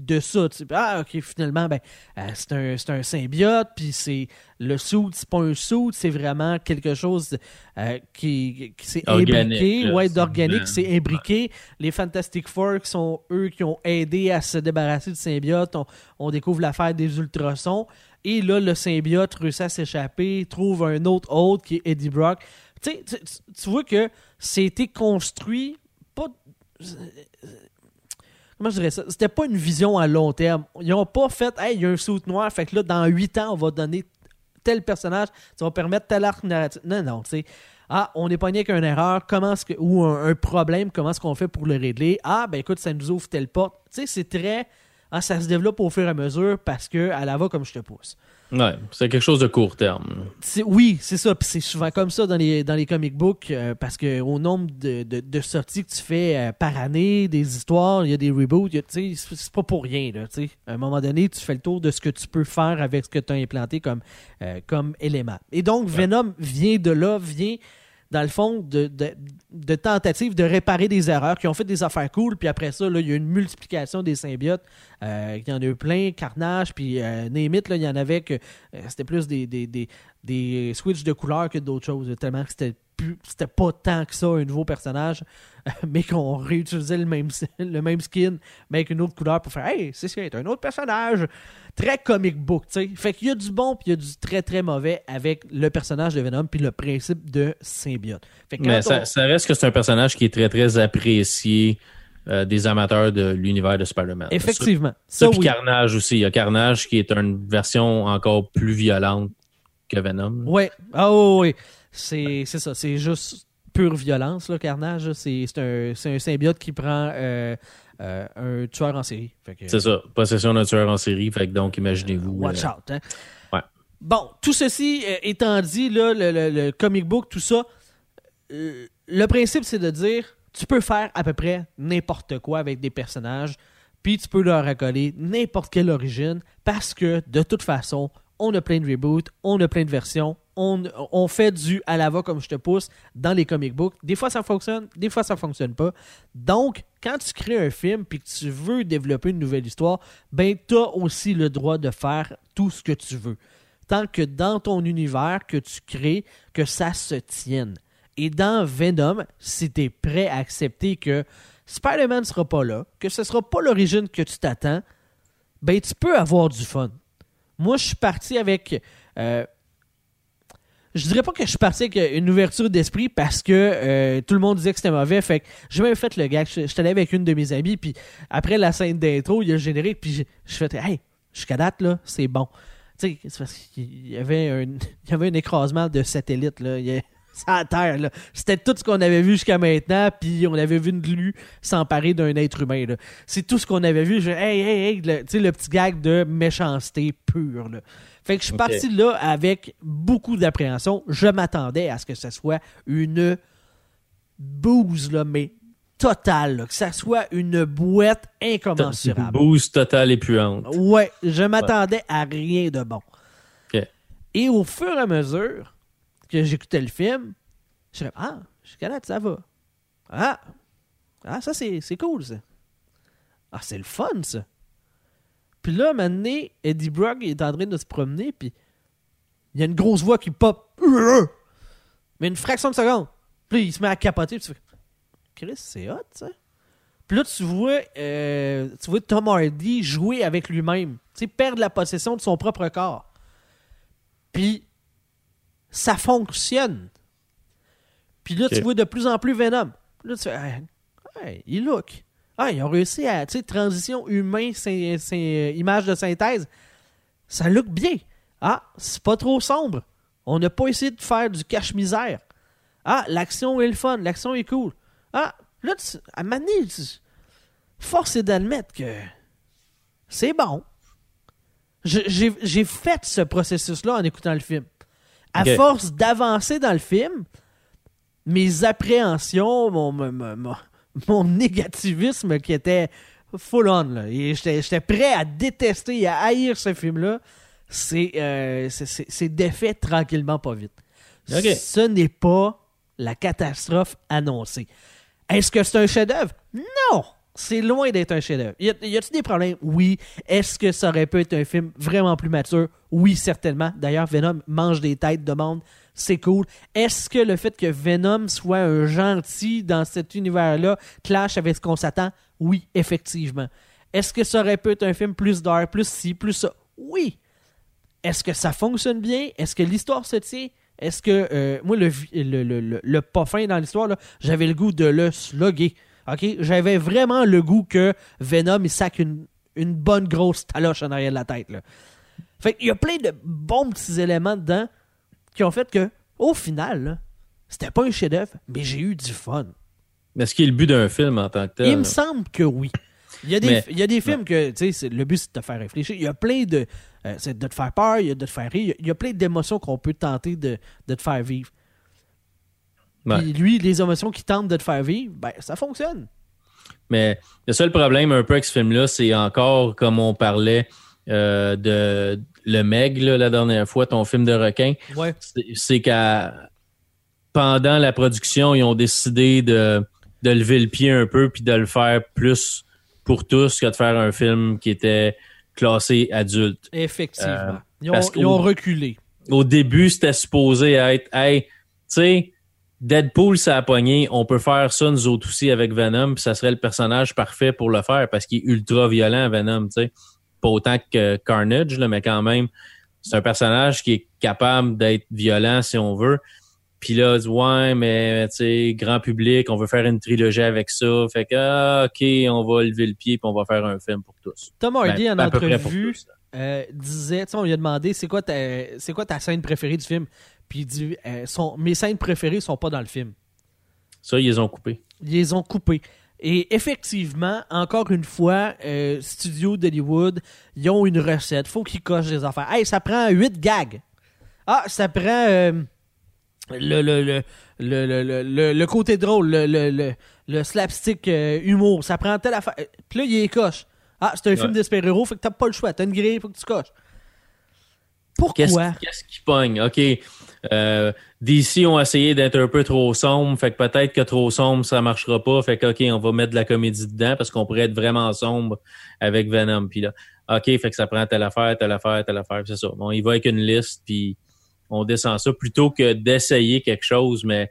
de ça. tu sais. Ah, ok, finalement, ben, euh, c'est un, un symbiote, puis c'est le suit, c'est pas un suit, c'est vraiment quelque chose euh, qui, qui s'est imbriqué, ouais, d'organique, c'est imbriqué. Les Fantastic Four, qui sont eux qui ont aidé à se débarrasser du symbiote, on, on découvre l'affaire des ultrasons. Et là, le symbiote réussit à s'échapper, trouve un autre hôte qui est Eddie Brock. Tu- tu vois que c'était construit pas. Comment je dirais ça? C'était pas une vision à long terme. Ils ont pas fait, hey, il y a un suit noir, fait que là, dans 8 ans, on va donner tel personnage, ça va permettre tel arc narratif. Non, non, tu sais. Ah, on est pogné avec une erreur, comment est-ce que, ou un, un problème, comment est-ce qu'on fait pour le régler? Ah, ben écoute, ça nous ouvre telle porte. Tu sais, c'est très. ah, ça se développe au fur et à mesure parce que à la va comme je te pousse. Ouais, c'est quelque chose de court terme. Oui, c'est ça. Puis c'est souvent comme ça dans les, dans les comic books euh, parce que au nombre de, de- de sorties que tu fais euh, par année, des histoires, il y a des reboots, c'est pas pour rien. Là, à un moment donné, tu fais le tour de ce que tu peux faire avec ce que tu as implanté comme, euh, comme élément. Et donc, Venom vient de là, vient dans le fond de, de, de tentatives de réparer des erreurs qui ont fait des affaires cool. Puis après ça, là, il y a une multiplication des symbiotes. Euh, il y en a eu plein, Carnage, puis euh, là, il y en avait que euh, c'était plus des, des, des, des switches de couleur que d'autres choses. Tellement que c'était c'était pas tant que ça un nouveau personnage, mais qu'on réutilisait le même, le même skin, mais avec une autre couleur pour faire Hey, c'est c'est un autre personnage. Très comic book, tu sais. Fait qu'il y a du bon puis il y a du très très mauvais avec le personnage de Venom puis le principe de symbiote. Fait que Mais ça, on- ça reste que c'est un personnage qui est très, très apprécié euh, des amateurs de l'univers de Spider-Man? Effectivement. Ça, Ça, puis oui. Carnage aussi. Il y a Carnage qui est une version encore plus violente que Venom. Ah oui, oui. C'est ça. C'est juste pure violence, là, Carnage. C'est un, un symbiote qui prend euh, euh, un tueur en série. Que- C'est ça. Possession d'un tueur en série. Fait que donc, imaginez-vous. Watch out. Hein? Ouais. Bon, tout ceci étant dit, là, le, le- le comic book, tout ça, euh, le principe, c'est de dire tu peux faire à peu près n'importe quoi avec des personnages, puis tu peux leur accoler n'importe quelle origine, parce que de toute façon, on a plein de reboots, on a plein de versions, on, fait du à la va comme je te pousse dans les comic books. Des fois ça fonctionne, des fois ça fonctionne pas. Donc, quand tu crées un film puis que tu veux développer une nouvelle histoire, ben tu as aussi le droit de faire tout ce que tu veux. Tant que dans ton univers que tu crées, que ça se tienne. Et dans Venom, si tu es prêt à accepter que Spider-Man sera pas là, que ce sera pas l'origine que tu t'attends, ben tu peux avoir du fun. Moi, je suis parti avec. euh, je dirais pas que je suis parti avec une ouverture d'esprit parce que euh, tout le monde disait que c'était mauvais. Fait que j'ai même fait le gag. Suis allé avec une de mes amies, puis après la scène d'intro, il a le générique, puis je, fais Hey, Jusqu'à date, là, c'est bon. Tu sais, c'est parce qu'il y avait un, il y avait un écrasement de satellites, là. Il y a- à terre, là. C'était tout ce qu'on avait vu jusqu'à maintenant, puis on avait vu une glu s'emparer d'un être humain, là. C'est tout ce qu'on avait vu. Je, hey, hey, hey, le, tu sais, le petit gag de méchanceté pure, là. Fait que je suis parti de là avec beaucoup d'appréhension. Je m'attendais à ce que ce soit une bouse, là, mais totale, là. Que ça soit une boîte incommensurable. Boost total et puante. Ouais, je m'attendais à rien de bon. Et au fur et à mesure que j'écoutais le film, je disais Ah, là, ça va. Ah, ah ça, c'est cool, ça. Ah, c'est le fun, ça. Puis là, maintenant, Eddie Brock est en train de se promener, puis il y a une grosse voix qui pop. Mais une fraction de seconde. Puis il se met à capoter, puis tu fais Chris, c'est hot, ça. Puis là, tu vois, euh, tu vois Tom Hardy jouer avec lui-même. Tu sais, perdre la possession de son propre corps. Puis, ça fonctionne. Puis là, tu vois de plus en plus Venom. Puis là, tu fais, hey, hey, il look. Ah, ils ont réussi à, tu sais, transition humain, image de synthèse. Ça look bien. Ah, c'est pas trop sombre. On n'a pas essayé de faire du cache-misère. Ah, l'action est le fun, l'action est cool. Ah, là, tu, à donné, tu- force est d'admettre que c'est bon. Je- J'ai j'ai fait ce processus-là en écoutant le film. À force d'avancer dans le film, mes appréhensions, mon, mon, mon- mon- mon négativisme qui était full on, là, et j'étais j'étais prêt à détester et à haïr ce film-là, c'est euh, c'est- c'est- c'est défait tranquillement pas vite. Ce n'est pas la catastrophe annoncée. Est-ce que c'est un chef-d'œuvre? Non! C'est loin d'être un chef-d'œuvre. Y a-t-il des problèmes? Oui. Est-ce que ça aurait pu être un film vraiment plus mature? Oui, certainement. D'ailleurs, Venom mange des têtes de monde. C'est cool. Est-ce que le fait que Venom soit un gentil dans cet univers-là clash avec ce qu'on s'attend? Oui, effectivement. Est-ce que ça aurait pu être un film plus dark, plus ci, plus ça? Oui. Est-ce que ça fonctionne bien? Est-ce que l'histoire se tient? Est-ce que, euh, moi, le, le, le, pas fin dans l'histoire, j'avais le goût de le slugger. OK? J'avais vraiment le goût que Venom, il sac une, une bonne grosse taloche en arrière de la tête. Là. Fait qu'il y a plein de bons petits éléments dedans qui ont fait que, au final, là, c'était pas un chef-d'œuvre, mais j'ai eu du fun. Mais Est-ce qu'il est le but d'un film en tant que tel? Il me semble que oui. Il y a des, Mais- il y a des films que, tu sais, le but, c'est de te faire réfléchir. Il y a plein de. euh, c'est de te faire peur, il y a de te faire rire. Il y a- Il y a plein d'émotions qu'on peut tenter de, de te faire vivre. Ouais. Puis lui, les émotions qu'il tente de te faire vivre, ben, ça fonctionne. Mais le seul problème un peu avec ce film-là, c'est encore comme on parlait euh, de Le Meg là, la dernière fois, ton film de requin. Ouais. C'est- qu'à pendant la production, ils ont décidé de, de lever le pied un peu puis de le faire plus pour tous que de faire un film qui était classé adulte. Effectivement. Euh, ils, ont, parce ils ont reculé. Au début, c'était supposé être Hey, tu sais, Deadpool, ça a pogné, on peut faire ça nous autres aussi avec Venom, puis ça serait le personnage parfait pour le faire parce qu'il est ultra violent, Venom, tu sais. Pas autant que Carnage, là, mais quand même, c'est un personnage qui est capable d'être violent si on veut. Puis là, dit, ouais, mais tu sais, grand public, on veut faire une trilogie avec ça. Fait que, ah, OK, on va lever le pied puis on va faire un film pour tous. Tom Hardy, Ben, en pour entrevue, tous, euh, disait, tu sais, on lui a demandé c'est quoi, ta, quoi ta scène préférée du film? Puis il dit euh, son- mes scènes préférées sont pas dans le film. Ça, ils les ont coupés. Ils les ont coupés. Et effectivement, encore une fois, euh, studio d'Hollywood, ils ont une recette. Faut qu'ils cochent des affaires. Hey, ça prend 8 gags. Ah, ça prend euh, le, le, le, le, le, côté drôle, le, le, slapstick euh, humour. Ça prend telle affaire. Puis là, il est coche. Ah, c'est un film d'espérer-héros, fait que t'as pas le choix. T'as une grille, faut que tu coches. Pourquoi? qu'est-ce qui pogne? OK. Euh, DC ont essayé d'être un peu trop sombre, fait que peut-être que trop sombre, ça marchera pas. Fait que OK, on va mettre de la comédie dedans parce qu'on pourrait être vraiment sombre avec Venom. Puis là, OK, fait que ça prend telle affaire, telle affaire, telle affaire. C'est ça. Bon, il va avec une liste, puis on descend ça plutôt que d'essayer quelque chose, mais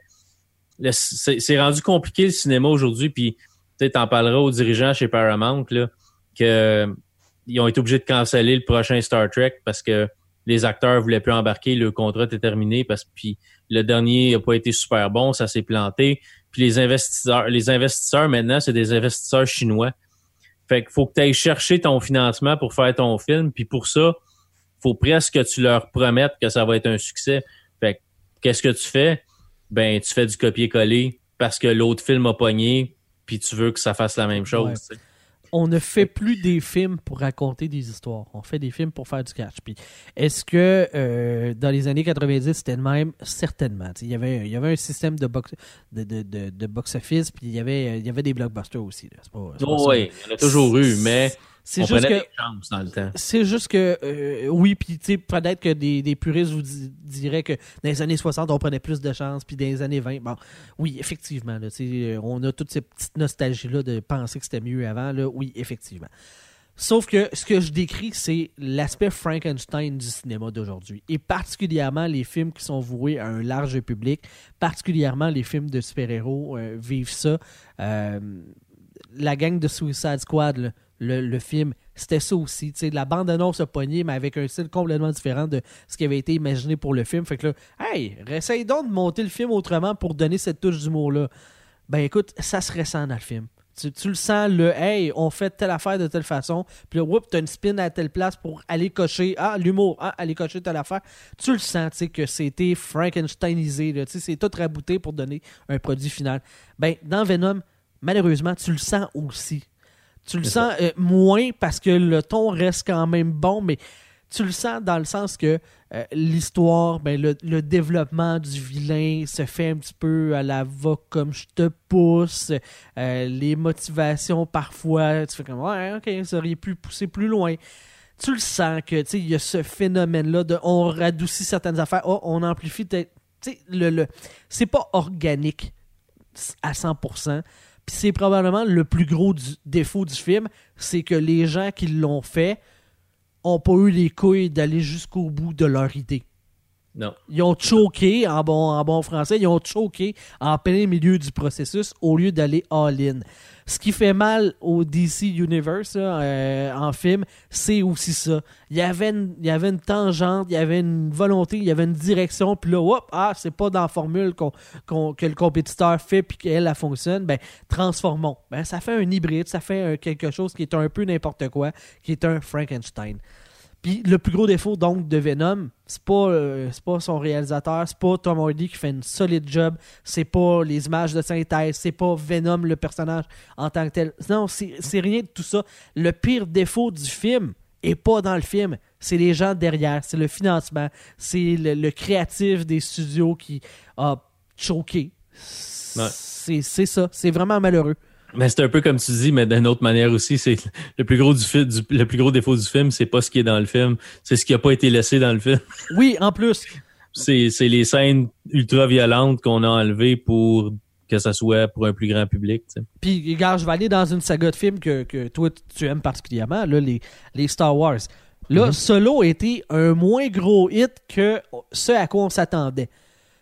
c'est rendu compliqué le cinéma aujourd'hui, puis tu en parleras aux dirigeants chez Paramount, là, que ils ont été obligés de canceller le prochain Star Trek parce que les acteurs voulaient plus embarquer, le contrat était terminé parce que puis le dernier a pas été super bon, ça s'est planté. Puis les investisseurs, les investisseurs maintenant, c'est des investisseurs chinois. Fait qu'il faut que tu ailles chercher ton financement pour faire ton film, puis pour ça, faut presque que tu leur promettes que ça va être un succès. Fait que qu'est-ce que tu fais? Ben, tu fais du copier-coller parce que l'autre film a pogné, puis tu veux que ça fasse la même chose. Ouais. On ne fait plus des films pour raconter des histoires. On fait des films pour faire du cash. Puis, est-ce que euh, dans les années 90, c'était le même? Certainement. Il y, avait, il y avait un système de box, de, de, de, de box-office, puis il y, avait, il y avait des blockbusters aussi. là. Pas, Oh, oui, il y en a toujours eu, mais C'est on juste que. des chances dans le temps. C'est juste que, euh, oui, puis peut-être que des, des puristes vous di- diraient que dans les années 60, on prenait plus de chances, puis dans les années 20, bon, oui, effectivement, là, euh, on a toute cette petite nostalgie-là de penser que c'était mieux avant, là, oui, effectivement. Sauf que ce que je décris, c'est l'aspect Frankenstein du cinéma d'aujourd'hui. Et particulièrement les films qui sont voués à un large public, particulièrement les films de super-héros euh, vivent ça. Euh, la gang de Suicide Squad, là, le, film, c'était ça aussi. Tu sais, la bande-annonce a pogné, mais avec un style complètement différent de ce qui avait été imaginé pour le film. Fait que là, hey, essaye donc de monter le film autrement pour donner cette touche d'humour-là. Ben écoute, ça se ressent dans le film. Tu, le sens, le hey, on fait telle affaire de telle façon, puis là, whoop, t'as une spin à telle place pour aller cocher, ah, l'humour, ah, aller cocher telle affaire. Tu le sens, tu sais, que c'était Frankensteinisé, tu sais, c'est tout rabouté pour donner un produit final. Ben, dans Venom, malheureusement, tu le sens aussi. Tu le sens euh, moins parce que le ton reste quand même bon, mais tu le sens dans le sens que euh, l'histoire, ben, le, le développement du vilain se fait un petit peu à la va comme je te pousse. euh, les motivations, parfois, tu fais comme Ouais, ok, ça aurait pu pousser plus loin. Tu le sens que, tu sais, il y a ce phénomène-là de on radoucit certaines affaires, oh, on amplifie. peut-être- Tu sais, le, le, c'est pas organique à 100%. Puis c'est probablement le plus gros du- défaut du film, c'est que les gens qui l'ont fait ont pas eu les couilles d'aller jusqu'au bout de leur idée. Non. Ils ont choqué, en bon, en bon français, ils ont choqué en plein milieu du processus au lieu d'aller all-in. Ce qui fait mal au DC Universe euh, en film, c'est aussi ça. Il y, avait une, tangente, il y avait une volonté, il y avait une direction, puis là, hop, ah, c'est pas dans la formule que le compétiteur fait puis qu'elle, elle fonctionne, ben, transformons. Ben, ça fait un hybride, ça fait un- quelque chose qui est un peu n'importe quoi, qui est un Frankenstein. Puis le plus gros défaut donc de Venom, c'est pas euh, c'est pas son réalisateur, c'est pas Tom Hardy qui fait une solide job, c'est pas les images de synthèse, c'est pas Venom le personnage en tant que tel. Non, c'est rien de tout ça. Le pire défaut du film est pas dans le film, c'est les gens derrière, c'est le financement, c'est le, le créatif des studios qui a choqué. Ouais. C'est ça, c'est vraiment malheureux. Mais c'est un peu comme tu dis, mais d'une autre manière aussi, c'est le plus gros du, le plus gros défaut du film, c'est pas ce qui est dans le film, c'est ce qui a pas été laissé dans le film. Oui, en plus, C'est c'est les scènes ultra violentes qu'on a enlevées pour que ça soit pour un plus grand public. Puis, regarde, je vais aller dans une saga de films que, que toi, tu aimes particulièrement, là, les, les Star Wars. Là, Mhm. Solo a été un moins gros hit que ce à quoi on s'attendait.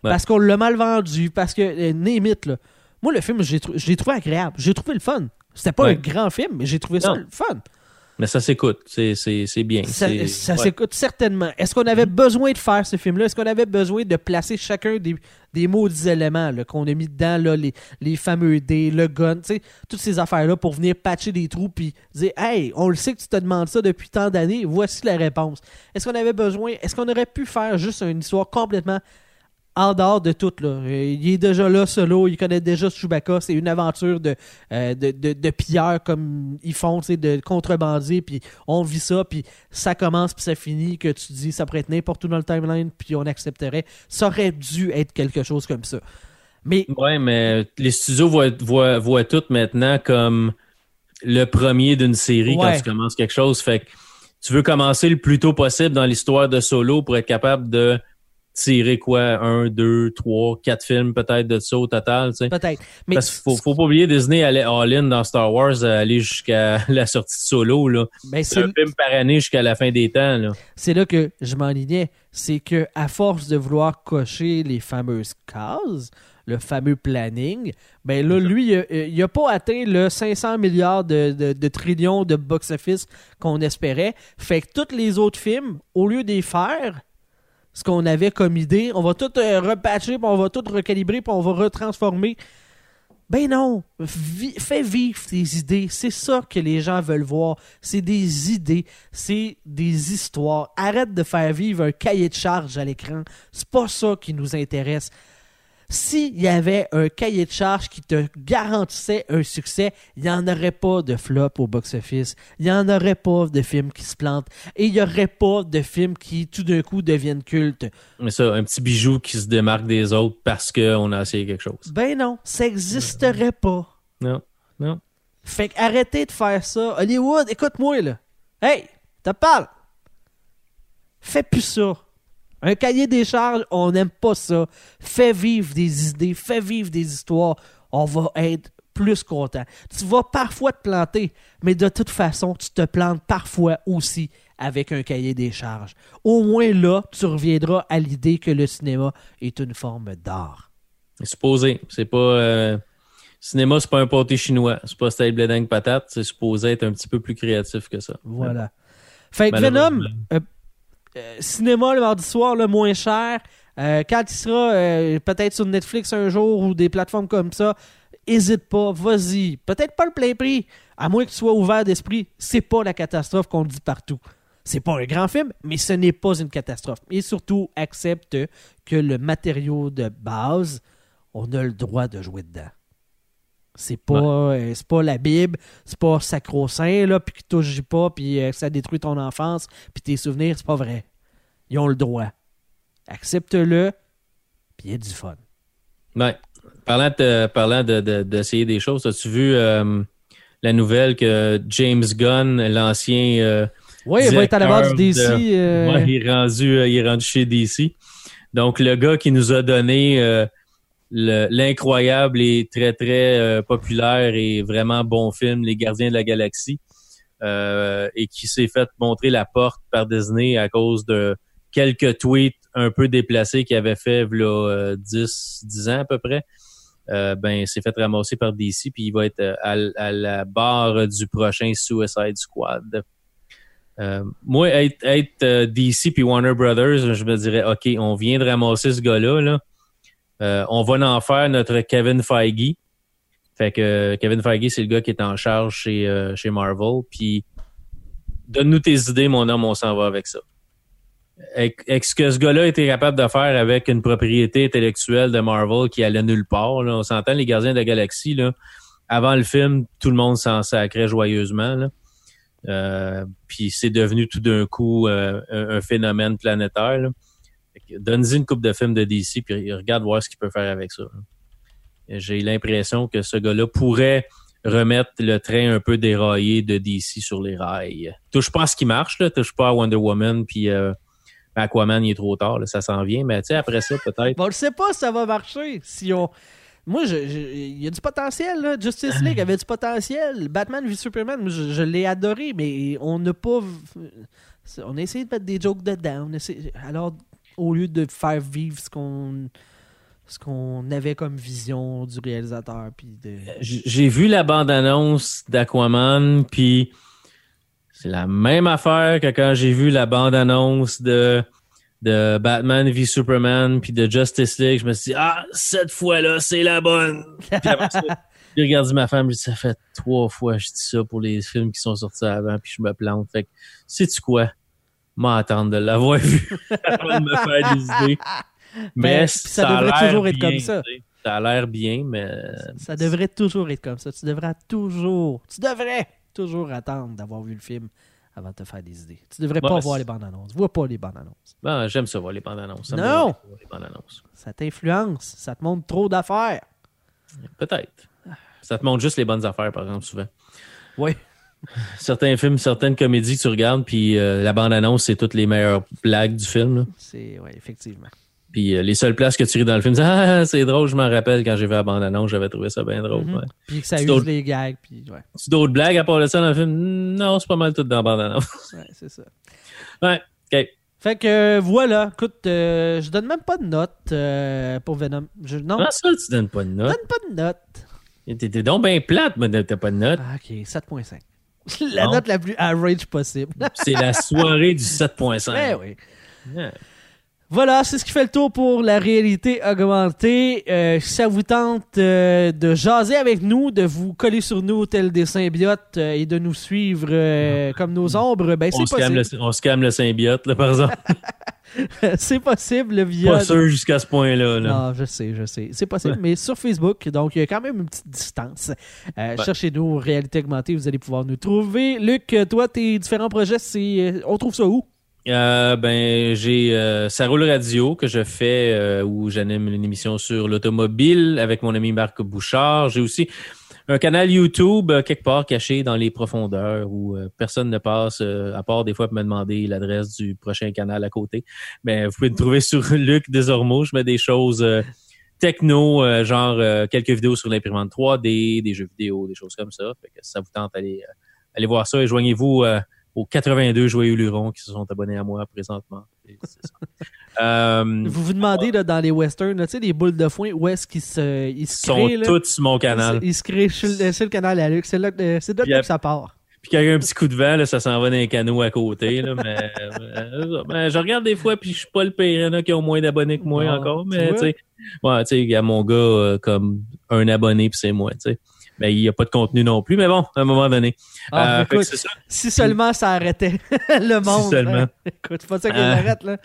Ouais. Parce qu'on l'a mal vendu, parce que, euh, là. Moi, le film, je l'ai trouvé agréable. J'ai trouvé le fun. C'était pas Ouais. un grand film, mais j'ai trouvé ça le fun. Mais ça s'écoute, c'est bien. Ça, ouais. s'écoute certainement. Est-ce qu'on avait besoin de faire ce film-là? Est-ce qu'on avait besoin de placer chacun des, des maudits éléments qu'on a mis dedans, là, les, les fameux dés, le gun, tu sais, toutes ces affaires-là pour venir patcher des trous puis dire Hey, on le sait que tu te demandes ça depuis tant d'années, voici la réponse. Est-ce qu'on avait besoin, est-ce qu'on aurait pu faire juste une histoire complètement en dehors de tout, là. Euh, Il est déjà là, solo, il connaît déjà Chewbacca, c'est une aventure de, euh, de, de, de pilleurs comme ils font, de contrebandiers, puis on vit ça, puis ça commence, puis ça finit, que tu dis, ça pourrait être n'importe où dans le timeline, puis on accepterait. Ça aurait dû être quelque chose comme ça. Mais, Ouais, mais les studios voient, voient, voient tout maintenant comme le premier d'une série Ouais. quand tu commences quelque chose. Fait que tu veux commencer le plus tôt possible dans l'histoire de Solo pour être capable de tirer quoi, un, deux, trois, quatre films peut-être de ça au total, tu sais. peut-être. Mais Parce qu'il faut, faut pas oublier Disney allait all-in dans Star Wars, aller jusqu'à la sortie de Solo, là. ben, C'est un film par année jusqu'à la fin des temps, là. c'est là que je m'enlignais. C'est que à force de vouloir cocher les fameuses cases, le fameux planning, ben là, lui, il a, il a pas atteint le 500 milliards de, de, de trillions de box-office qu'on espérait. Fait que tous les autres films, au lieu d'y faire, ce qu'on avait comme idée, on va tout euh, repatcher, on va tout recalibrer, puis on va retransformer. Ben non, fais vivre tes idées. C'est ça que les gens veulent voir. C'est des idées, c'est des histoires. Arrête de faire vivre un cahier de charge à l'écran. C'est pas ça qui nous intéresse. S'il y avait un cahier de charge qui te garantissait un succès, il n'y en aurait pas de flop au box-office. Il n'y en aurait pas de films qui se plantent. Et il n'y aurait pas de films qui, tout d'un coup, deviennent cultes. Mais ça, un petit bijou qui se démarque des autres parce qu'on a essayé quelque chose. Ben non, ça n'existerait pas. Non, non. Fait arrêtez de faire ça. Hollywood, écoute-moi là. Hey, te parle. Fais plus ça. Un cahier des charges, on n'aime pas ça. Fais vivre des idées, fais vivre des histoires. On va être plus content. Tu vas parfois te planter, mais de toute façon, tu te plantes parfois aussi avec un cahier des charges. Au moins là, tu reviendras à l'idée que le cinéma est une forme d'art. Supposé. C'est pas. euh, cinéma, c'est pas un pâté chinois. C'est pas style blé dingue patate. C'est supposé être un petit peu plus créatif que ça. Voilà. Fait que Venom, euh, cinéma le mardi soir, le moins cher. Euh, quand il sera euh, peut-être sur Netflix un jour ou des plateformes comme ça, hésite pas, vas-y. Peut-être pas le plein prix, à moins que tu sois ouvert d'esprit. C'est pas la catastrophe qu'on dit partout. C'est pas un grand film, mais ce n'est pas une catastrophe. Et surtout, accepte que le matériau de base, on a le droit de jouer dedans. C'est pas, euh, c'est pas la Bible, c'est pas sacro-saint, là, puis qui touche pas, puis euh, ça détruit ton enfance, puis tes souvenirs, c'est pas vrai. Ils ont le droit. Accepte-le, puis il y a du fun. Ouais. Parlant de, parlant de, de- d'essayer des choses, as-tu vu euh, la nouvelle que James Gunn, l'ancien euh, Oui, il va être à la base du DC. Ouais, il est rendu, il est rendu chez DC. Donc, le gars qui nous a donné l'incroyable et très, très euh, populaire et vraiment bon film, Les Gardiens de la Galaxie, euh, et qui s'est fait montrer la porte par Disney à cause de quelques tweets un peu déplacés qu'il avait fait là, euh, 10, 10 ans à peu près. Euh, ben, s'est fait ramasser par DC, puis il va être euh, à, à la barre du prochain Suicide Squad. Euh, moi, être, être euh, DC puis Warner Brothers, je me dirais, OK, on vient de ramasser ce gars-là. Là. Euh, on va en faire notre Kevin Feige. Fait que euh, Kevin Feige, c'est le gars qui est en charge chez, euh, chez Marvel. Puis, donne-nous tes idées, mon homme, on s'en va avec ça. Avec, avec ce que ce gars-là était capable de faire avec une propriété intellectuelle de Marvel qui allait nulle part. Là? On s'entend, les Gardiens de la Galaxie, là, avant le film, tout le monde s'en sacrait joyeusement. Là. Euh, puis c'est devenu tout d'un coup euh, un, un phénomène planétaire. là. Donne-y une coupe de films de DC puis regarde voir ce qu'il peut faire avec ça. J'ai l'impression que ce gars-là pourrait remettre le train un peu déraillé de DC sur les rails. Touche pas à ce qui marche, là. touche pas à Wonder Woman puis euh, Aquaman, il est trop tard, ça s'en vient. Mais après ça, peut-être. On ne sait pas si ça va marcher. Si on... Moi, il y a du potentiel. Là. Justice League avait du potentiel. Batman v Superman, je, l'ai adoré, mais on n'a pas. On a essayé de mettre des jokes dedans. On Alors, au lieu de faire vivre ce qu'on ce qu'on avait comme vision du réalisateur. Puis de... J- J'ai vu la bande-annonce d'Aquaman, puis c'est la même affaire que quand j'ai vu la bande-annonce de, de Batman v Superman, puis de Justice League. Je me suis dit, ah, cette fois-là, c'est la bonne. Puis après ça, j'ai regardé ma femme, dit, ça fait trois fois que je dis ça pour les films qui sont sortis avant, puis je me plante. Fait que, sais-tu quoi? M'attendre de l'avoir vu avant de me faire des idées. Mais Ben, puis ça devrait toujours être comme ça. Ça a l'air bien, mais Ça devrait toujours être comme ça. Tu devrais toujours. Tu devrais toujours attendre d'avoir vu le film avant de te faire des idées. Tu devrais pas mais voir les bandes annonces. Vois pas les bandes annonces. Ben, j'aime ça voir les bandes annonces. Non! les bandes annonces. Ça t'influence. Ça te montre trop d'affaires. Peut-être. Ça te montre juste les bonnes affaires, par exemple, souvent. Oui. Certains films, certaines comédies que tu regardes, puis euh, la bande annonce, c'est toutes les meilleures blagues du film. C'est, ouais, effectivement. Puis euh, les seules places que tu ris dans le film, c'est ah, c'est drôle, je m'en rappelle quand j'ai vu la bande annonce, j'avais trouvé ça bien drôle. Ouais. Puis que ça use les gags. Puis, ouais. Tu d'autres blagues à part de ça dans le film? Non, c'est pas mal tout dans la bande annonce. Ouais, c'est ça. ouais, ok. Fait que euh, voilà. Écoute, euh, je donne même pas de note pour Venom. Je, non, Comment ça, tu donnes pas de je note? donne pas de note. T'es t'es donc bien plate, mais t'as pas de note. Ah, ok, 7.5. la note la plus average possible. C'est la soirée du 7.5. Ben oui. Yeah. Voilà, c'est ce qui fait le tour pour la réalité augmentée. Euh, si ça vous tente euh, de jaser avec nous, de vous coller sur nous tel des symbiotes euh, et de nous suivre euh, comme nos ombres, ben c'est possible. le, on se calme le symbiote, là, par exemple. c'est possible via. Pas sûr jusqu'à ce point-là. Là. Non, je sais, je sais. C'est possible, Ouais. mais sur Facebook, donc il y a quand même une petite distance. Ouais. Cherchez-nous Réalité Augmentée, vous allez pouvoir nous trouver. Luc, toi, tes différents projets, c'est on trouve ça où? Euh, ben, j'ai euh, Ça roule radio que je fais euh, où j'anime une émission sur l'automobile avec mon ami Marc Bouchard. J'ai aussi un canal YouTube euh, quelque part caché dans les profondeurs où euh, personne ne passe, à part des fois pour me demander l'adresse du prochain canal à côté. Mais vous pouvez me trouver sur Luc Desormeaux. Je mets des choses techno, genre quelques vidéos sur l'imprimante 3D, des jeux vidéo, des choses comme ça. Fait que si ça vous tente, allez, allez voir ça et joignez-vous aux 82 joyeux lurons qui se sont abonnés à moi présentement. Ça. Euh, Vous vous demandez là, dans les westerns, tu sais, des boules de foin, où est-ce qu'ils se, ils ils se sont créent? là? tous sur mon canal. Ils se créent sur le, sur le canal à Luc. C'est là, là que ça part. Puis quand il y a un petit coup de vent, là, ça s'en va dans les canaux à côté. Là, mais euh, ben, je regarde des fois, puis je suis pas le pire. Il y en a qui ont moins d'abonnés que moi encore. Mais tu sais, ouais, il y a mon gars euh, comme un abonné, puis c'est moi. tu sais. Mais il n'y a pas de contenu non plus. Mais bon, à un moment donné. Ah, Euh, écoute, ça. si seulement ça arrêtait le monde. seulement. hein. Écoute, c'est pas ça qu'ils Euh, arrêtent, là.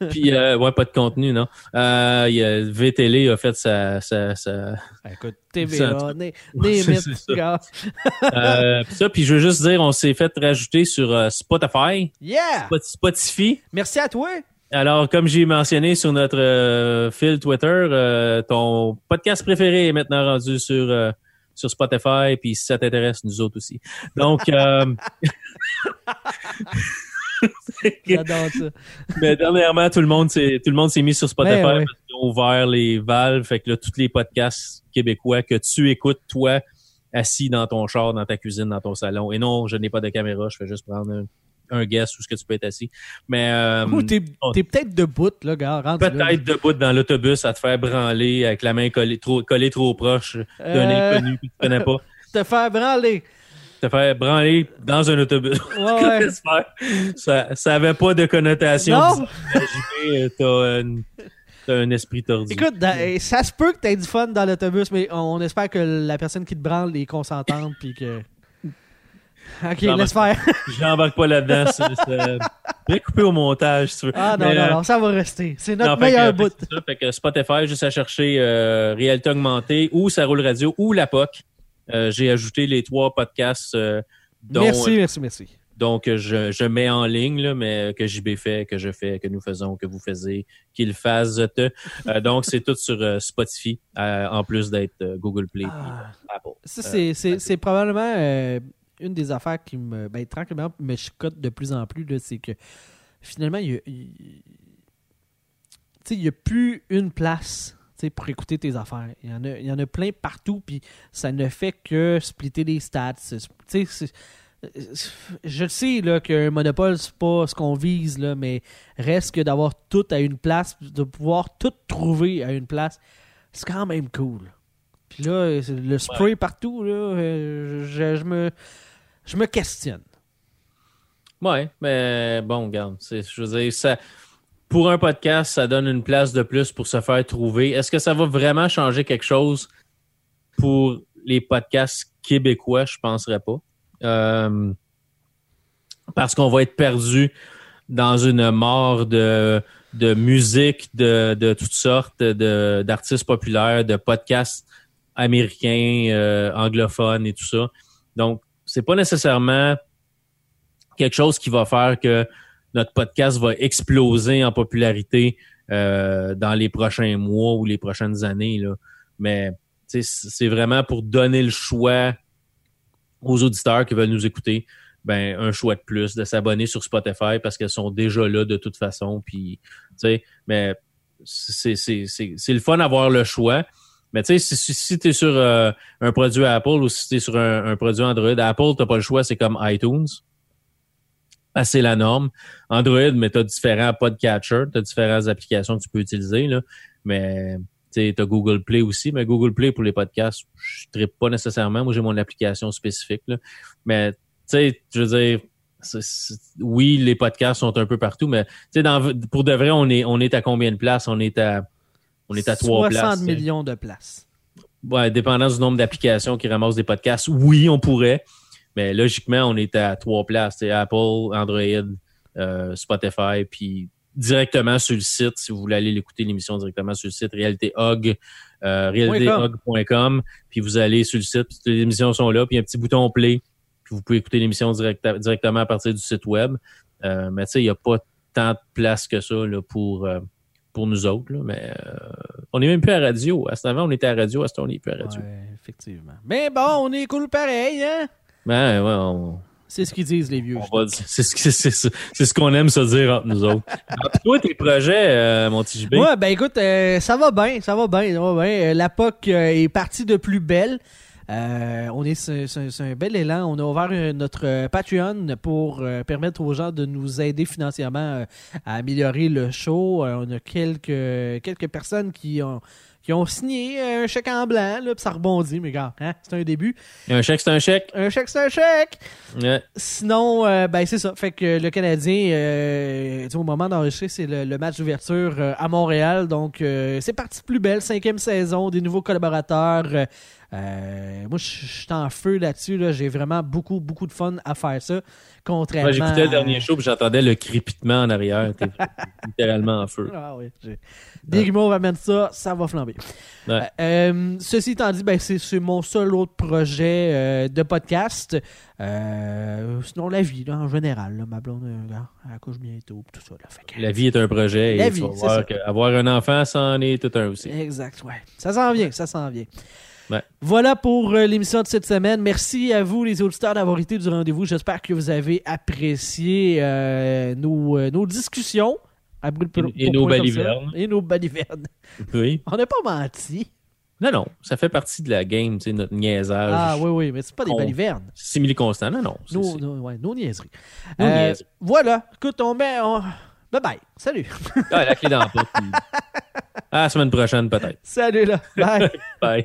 Puis, euh, ouais, pas de contenu, non. Euh, il y a VTL a fait sa, sa, sa, Écoute, Ça- TVA, né, ça. Euh, puis ça, puis je veux juste dire, on s'est fait rajouter sur euh, Spotify, Yeah! Spot- Spotify. Merci à toi. Alors, comme j'ai mentionné sur notre euh, fil Twitter, euh, ton podcast préféré est maintenant rendu sur euh, sur Spotify, puis si ça t'intéresse, nous autres aussi. Donc, euh, J'adore ça. mais dernièrement, tout le monde s'est tout le monde s'est mis sur Spotify Ben ouais. parce qu'ils ont ouvert les valves, fait que là, tous les podcasts québécois que tu écoutes, toi, assis dans ton char, dans ta cuisine, dans ton salon. Et non, je n'ai pas de caméra, je fais juste prendre un, un guess où ce que tu peux être assis. Mais euh, Ou t'es t'es peut-être debout, là, gars. peut-être debout dans l'autobus à te faire branler avec la main collée trop, collée trop proche d'un Euh. inconnu que tu connais pas. Te faire branler. Te faire branler dans un autobus. Ouais, ça, ça avait pas de connotation. Non. euh, T'as un esprit tordu. Écoute, dans- eh, ça se peut que t'aies du fun dans l'autobus, mais on espère que la personne qui te branle est consentante, puis que... Ok, laisse faire. J'embarque pas là-dedans. c'est- Je vais couper au montage si tu veux. Ah non, Mais, non, euh, non, ça va rester. C'est notre Non, meilleur bout. fait que Spotify, juste à chercher euh, Réalité Augmentée ou Ça Roule Radio ou La POC. Euh, J'ai ajouté les trois podcasts euh, dont, Merci, merci, merci. donc je, je mets en ligne, là, mais que JB fait, que je fais, que nous faisons, que vous faisiez, qu'il fasse. Euh, donc, c'est tout sur euh, Spotify, euh, en plus d'être euh, Google Play Ah. et Apple. Ça, Euh, c'est, probablement euh, une des affaires qui me, ben, tranquillement, me chicote de plus en plus. c'est que finalement, il y a, a plus une place pour écouter tes affaires. Il y en a, il y en a plein partout, puis ça ne fait que splitter les stats. Je le sais là, qu'un monopole, c'est pas ce qu'on vise, là, mais reste que d'avoir tout à une place, de pouvoir tout trouver à une place, c'est quand même cool. Puis là, le spray partout, là, euh, je, je me, je me questionne. Ouais, mais bon, regarde, je veux dire, ça, pour un podcast, ça donne une place de plus pour se faire trouver. Est-ce que ça va vraiment changer quelque chose pour les podcasts québécois? Je penserais pas. Euh, parce qu'on va être perdu dans une mort de, musique de, de toutes sortes, d'artistes populaires, de podcasts américains, euh, anglophones et tout ça. Donc, c'est pas nécessairement quelque chose qui va faire que notre podcast va exploser en popularité euh, dans les prochains mois ou les prochaines années. Là. Mais c'est vraiment pour donner le choix aux auditeurs qui veulent nous écouter, ben un choix de plus de s'abonner sur Spotify parce qu'elles sont déjà là de toute façon. Puis, mais c'est le fun d'avoir le choix. Mais tu sais, si, si, tu es sur euh, un produit Apple ou si tu es sur un, un produit Android, Apple, tu pas le choix, c'est comme iTunes. Ah, c'est la norme. Android, mais tu as différents podcatchers, tu as différentes applications que tu peux utiliser. Là. Mais tu as Google Play aussi. Mais Google Play pour les podcasts, je ne pas nécessairement. Moi, j'ai mon application spécifique. Là. Mais tu sais, je veux dire, oui, les podcasts sont un peu partout, mais tu sais, pour de vrai, on est, on est à combien de places? On est à, on est à trois 60 places. tu sais. millions de places. Ouais, dépendant du nombre d'applications qui ramassent des podcasts, oui, on pourrait. Mais logiquement, on est à trois places. C'est Apple, Android, euh, Spotify, puis directement sur le site, si vous voulez aller l'écouter l'émission directement sur le site, réalitéhog, euh, réalitéhog.com, puis vous allez sur le site, puis toutes les émissions sont là, puis il y a un petit bouton play, puis vous pouvez écouter l'émission direct- directement à partir du site web. Euh, mais tu sais, il n'y a pas tant de place que ça là, pour, euh, pour nous autres. Là, mais euh, on n'est même plus à radio. À ce moment, on était à radio, à ce temps, on n'est plus à radio. Ouais, effectivement. Mais bon, on est cool pareil, hein? Ben, ouais, on, C'est ce qu'ils disent, les vieux. c'est ce, qu'on aime se dire entre nous autres. Alors, puis toi, tes projets, euh, mon petit JB, Ouais, ben écoute, euh, ça va bien, ça va bien, ça va bien. Euh, La POC est partie de plus belle. Euh, on est sur un bel élan. On a ouvert notre euh, Patreon pour euh, permettre aux gens de nous aider financièrement à améliorer le show. On a quelques quelques personnes qui ont qui ont signé un chèque en blanc, là, ça rebondit, mais gars, hein, c'est un début. un chèque, c'est un chèque. Un chèque, c'est un chèque! Ouais. Sinon, euh, ben c'est ça. Fait que le Canadien, euh, au moment d'enregistrer, c'est le, le match d'ouverture euh, à Montréal. Donc, c'est parti plus belle, cinquième saison, des nouveaux collaborateurs. Euh, euh, moi, je suis en feu là-dessus. Là. J'ai vraiment beaucoup, beaucoup de fun à faire ça. Contrairement. J'écoutais le dernier show, puis j'entendais le crépitement en arrière. T'es littéralement en feu. Ah oui. j'ai- Big Move amène ça, ça va flamber. Ouais. Euh, ceci étant dit, ben, c'est mon seul autre projet euh, de podcast. Euh, sinon, la vie, là, en général. Là, ma blonde, euh, regarde, elle accouche bientôt, tout ça. Là, fait que- La vie est un projet. La et vie, tu vas voir ça. avoir un enfant, c'en est tout un aussi. Exact, ouais. Ça s'en vient, ça s'en vient. Ouais. Voilà pour euh, l'émission de cette semaine. Merci à vous, les auditeurs, d'avoir été du rendez-vous. J'espère que vous avez apprécié euh, nos, euh, nos discussions. À brûle pour- Et- et pour nos balivernes. Et nos balivernes. Oui. On n'a pas menti. Non, non, ça fait partie de la game, tu sais, notre niaisage. Ah oui, oui, mais c'est pas des On- balivernes. Simili constant. Non, non. Nos, ouais, nos niaiseries. Nos Euh, niaiseries. Voilà. Écoute, on met. on- Bye bye. Salut. Ah, la clé dans la porte. À la semaine prochaine, peut-être. Salut là. Bye. Bye.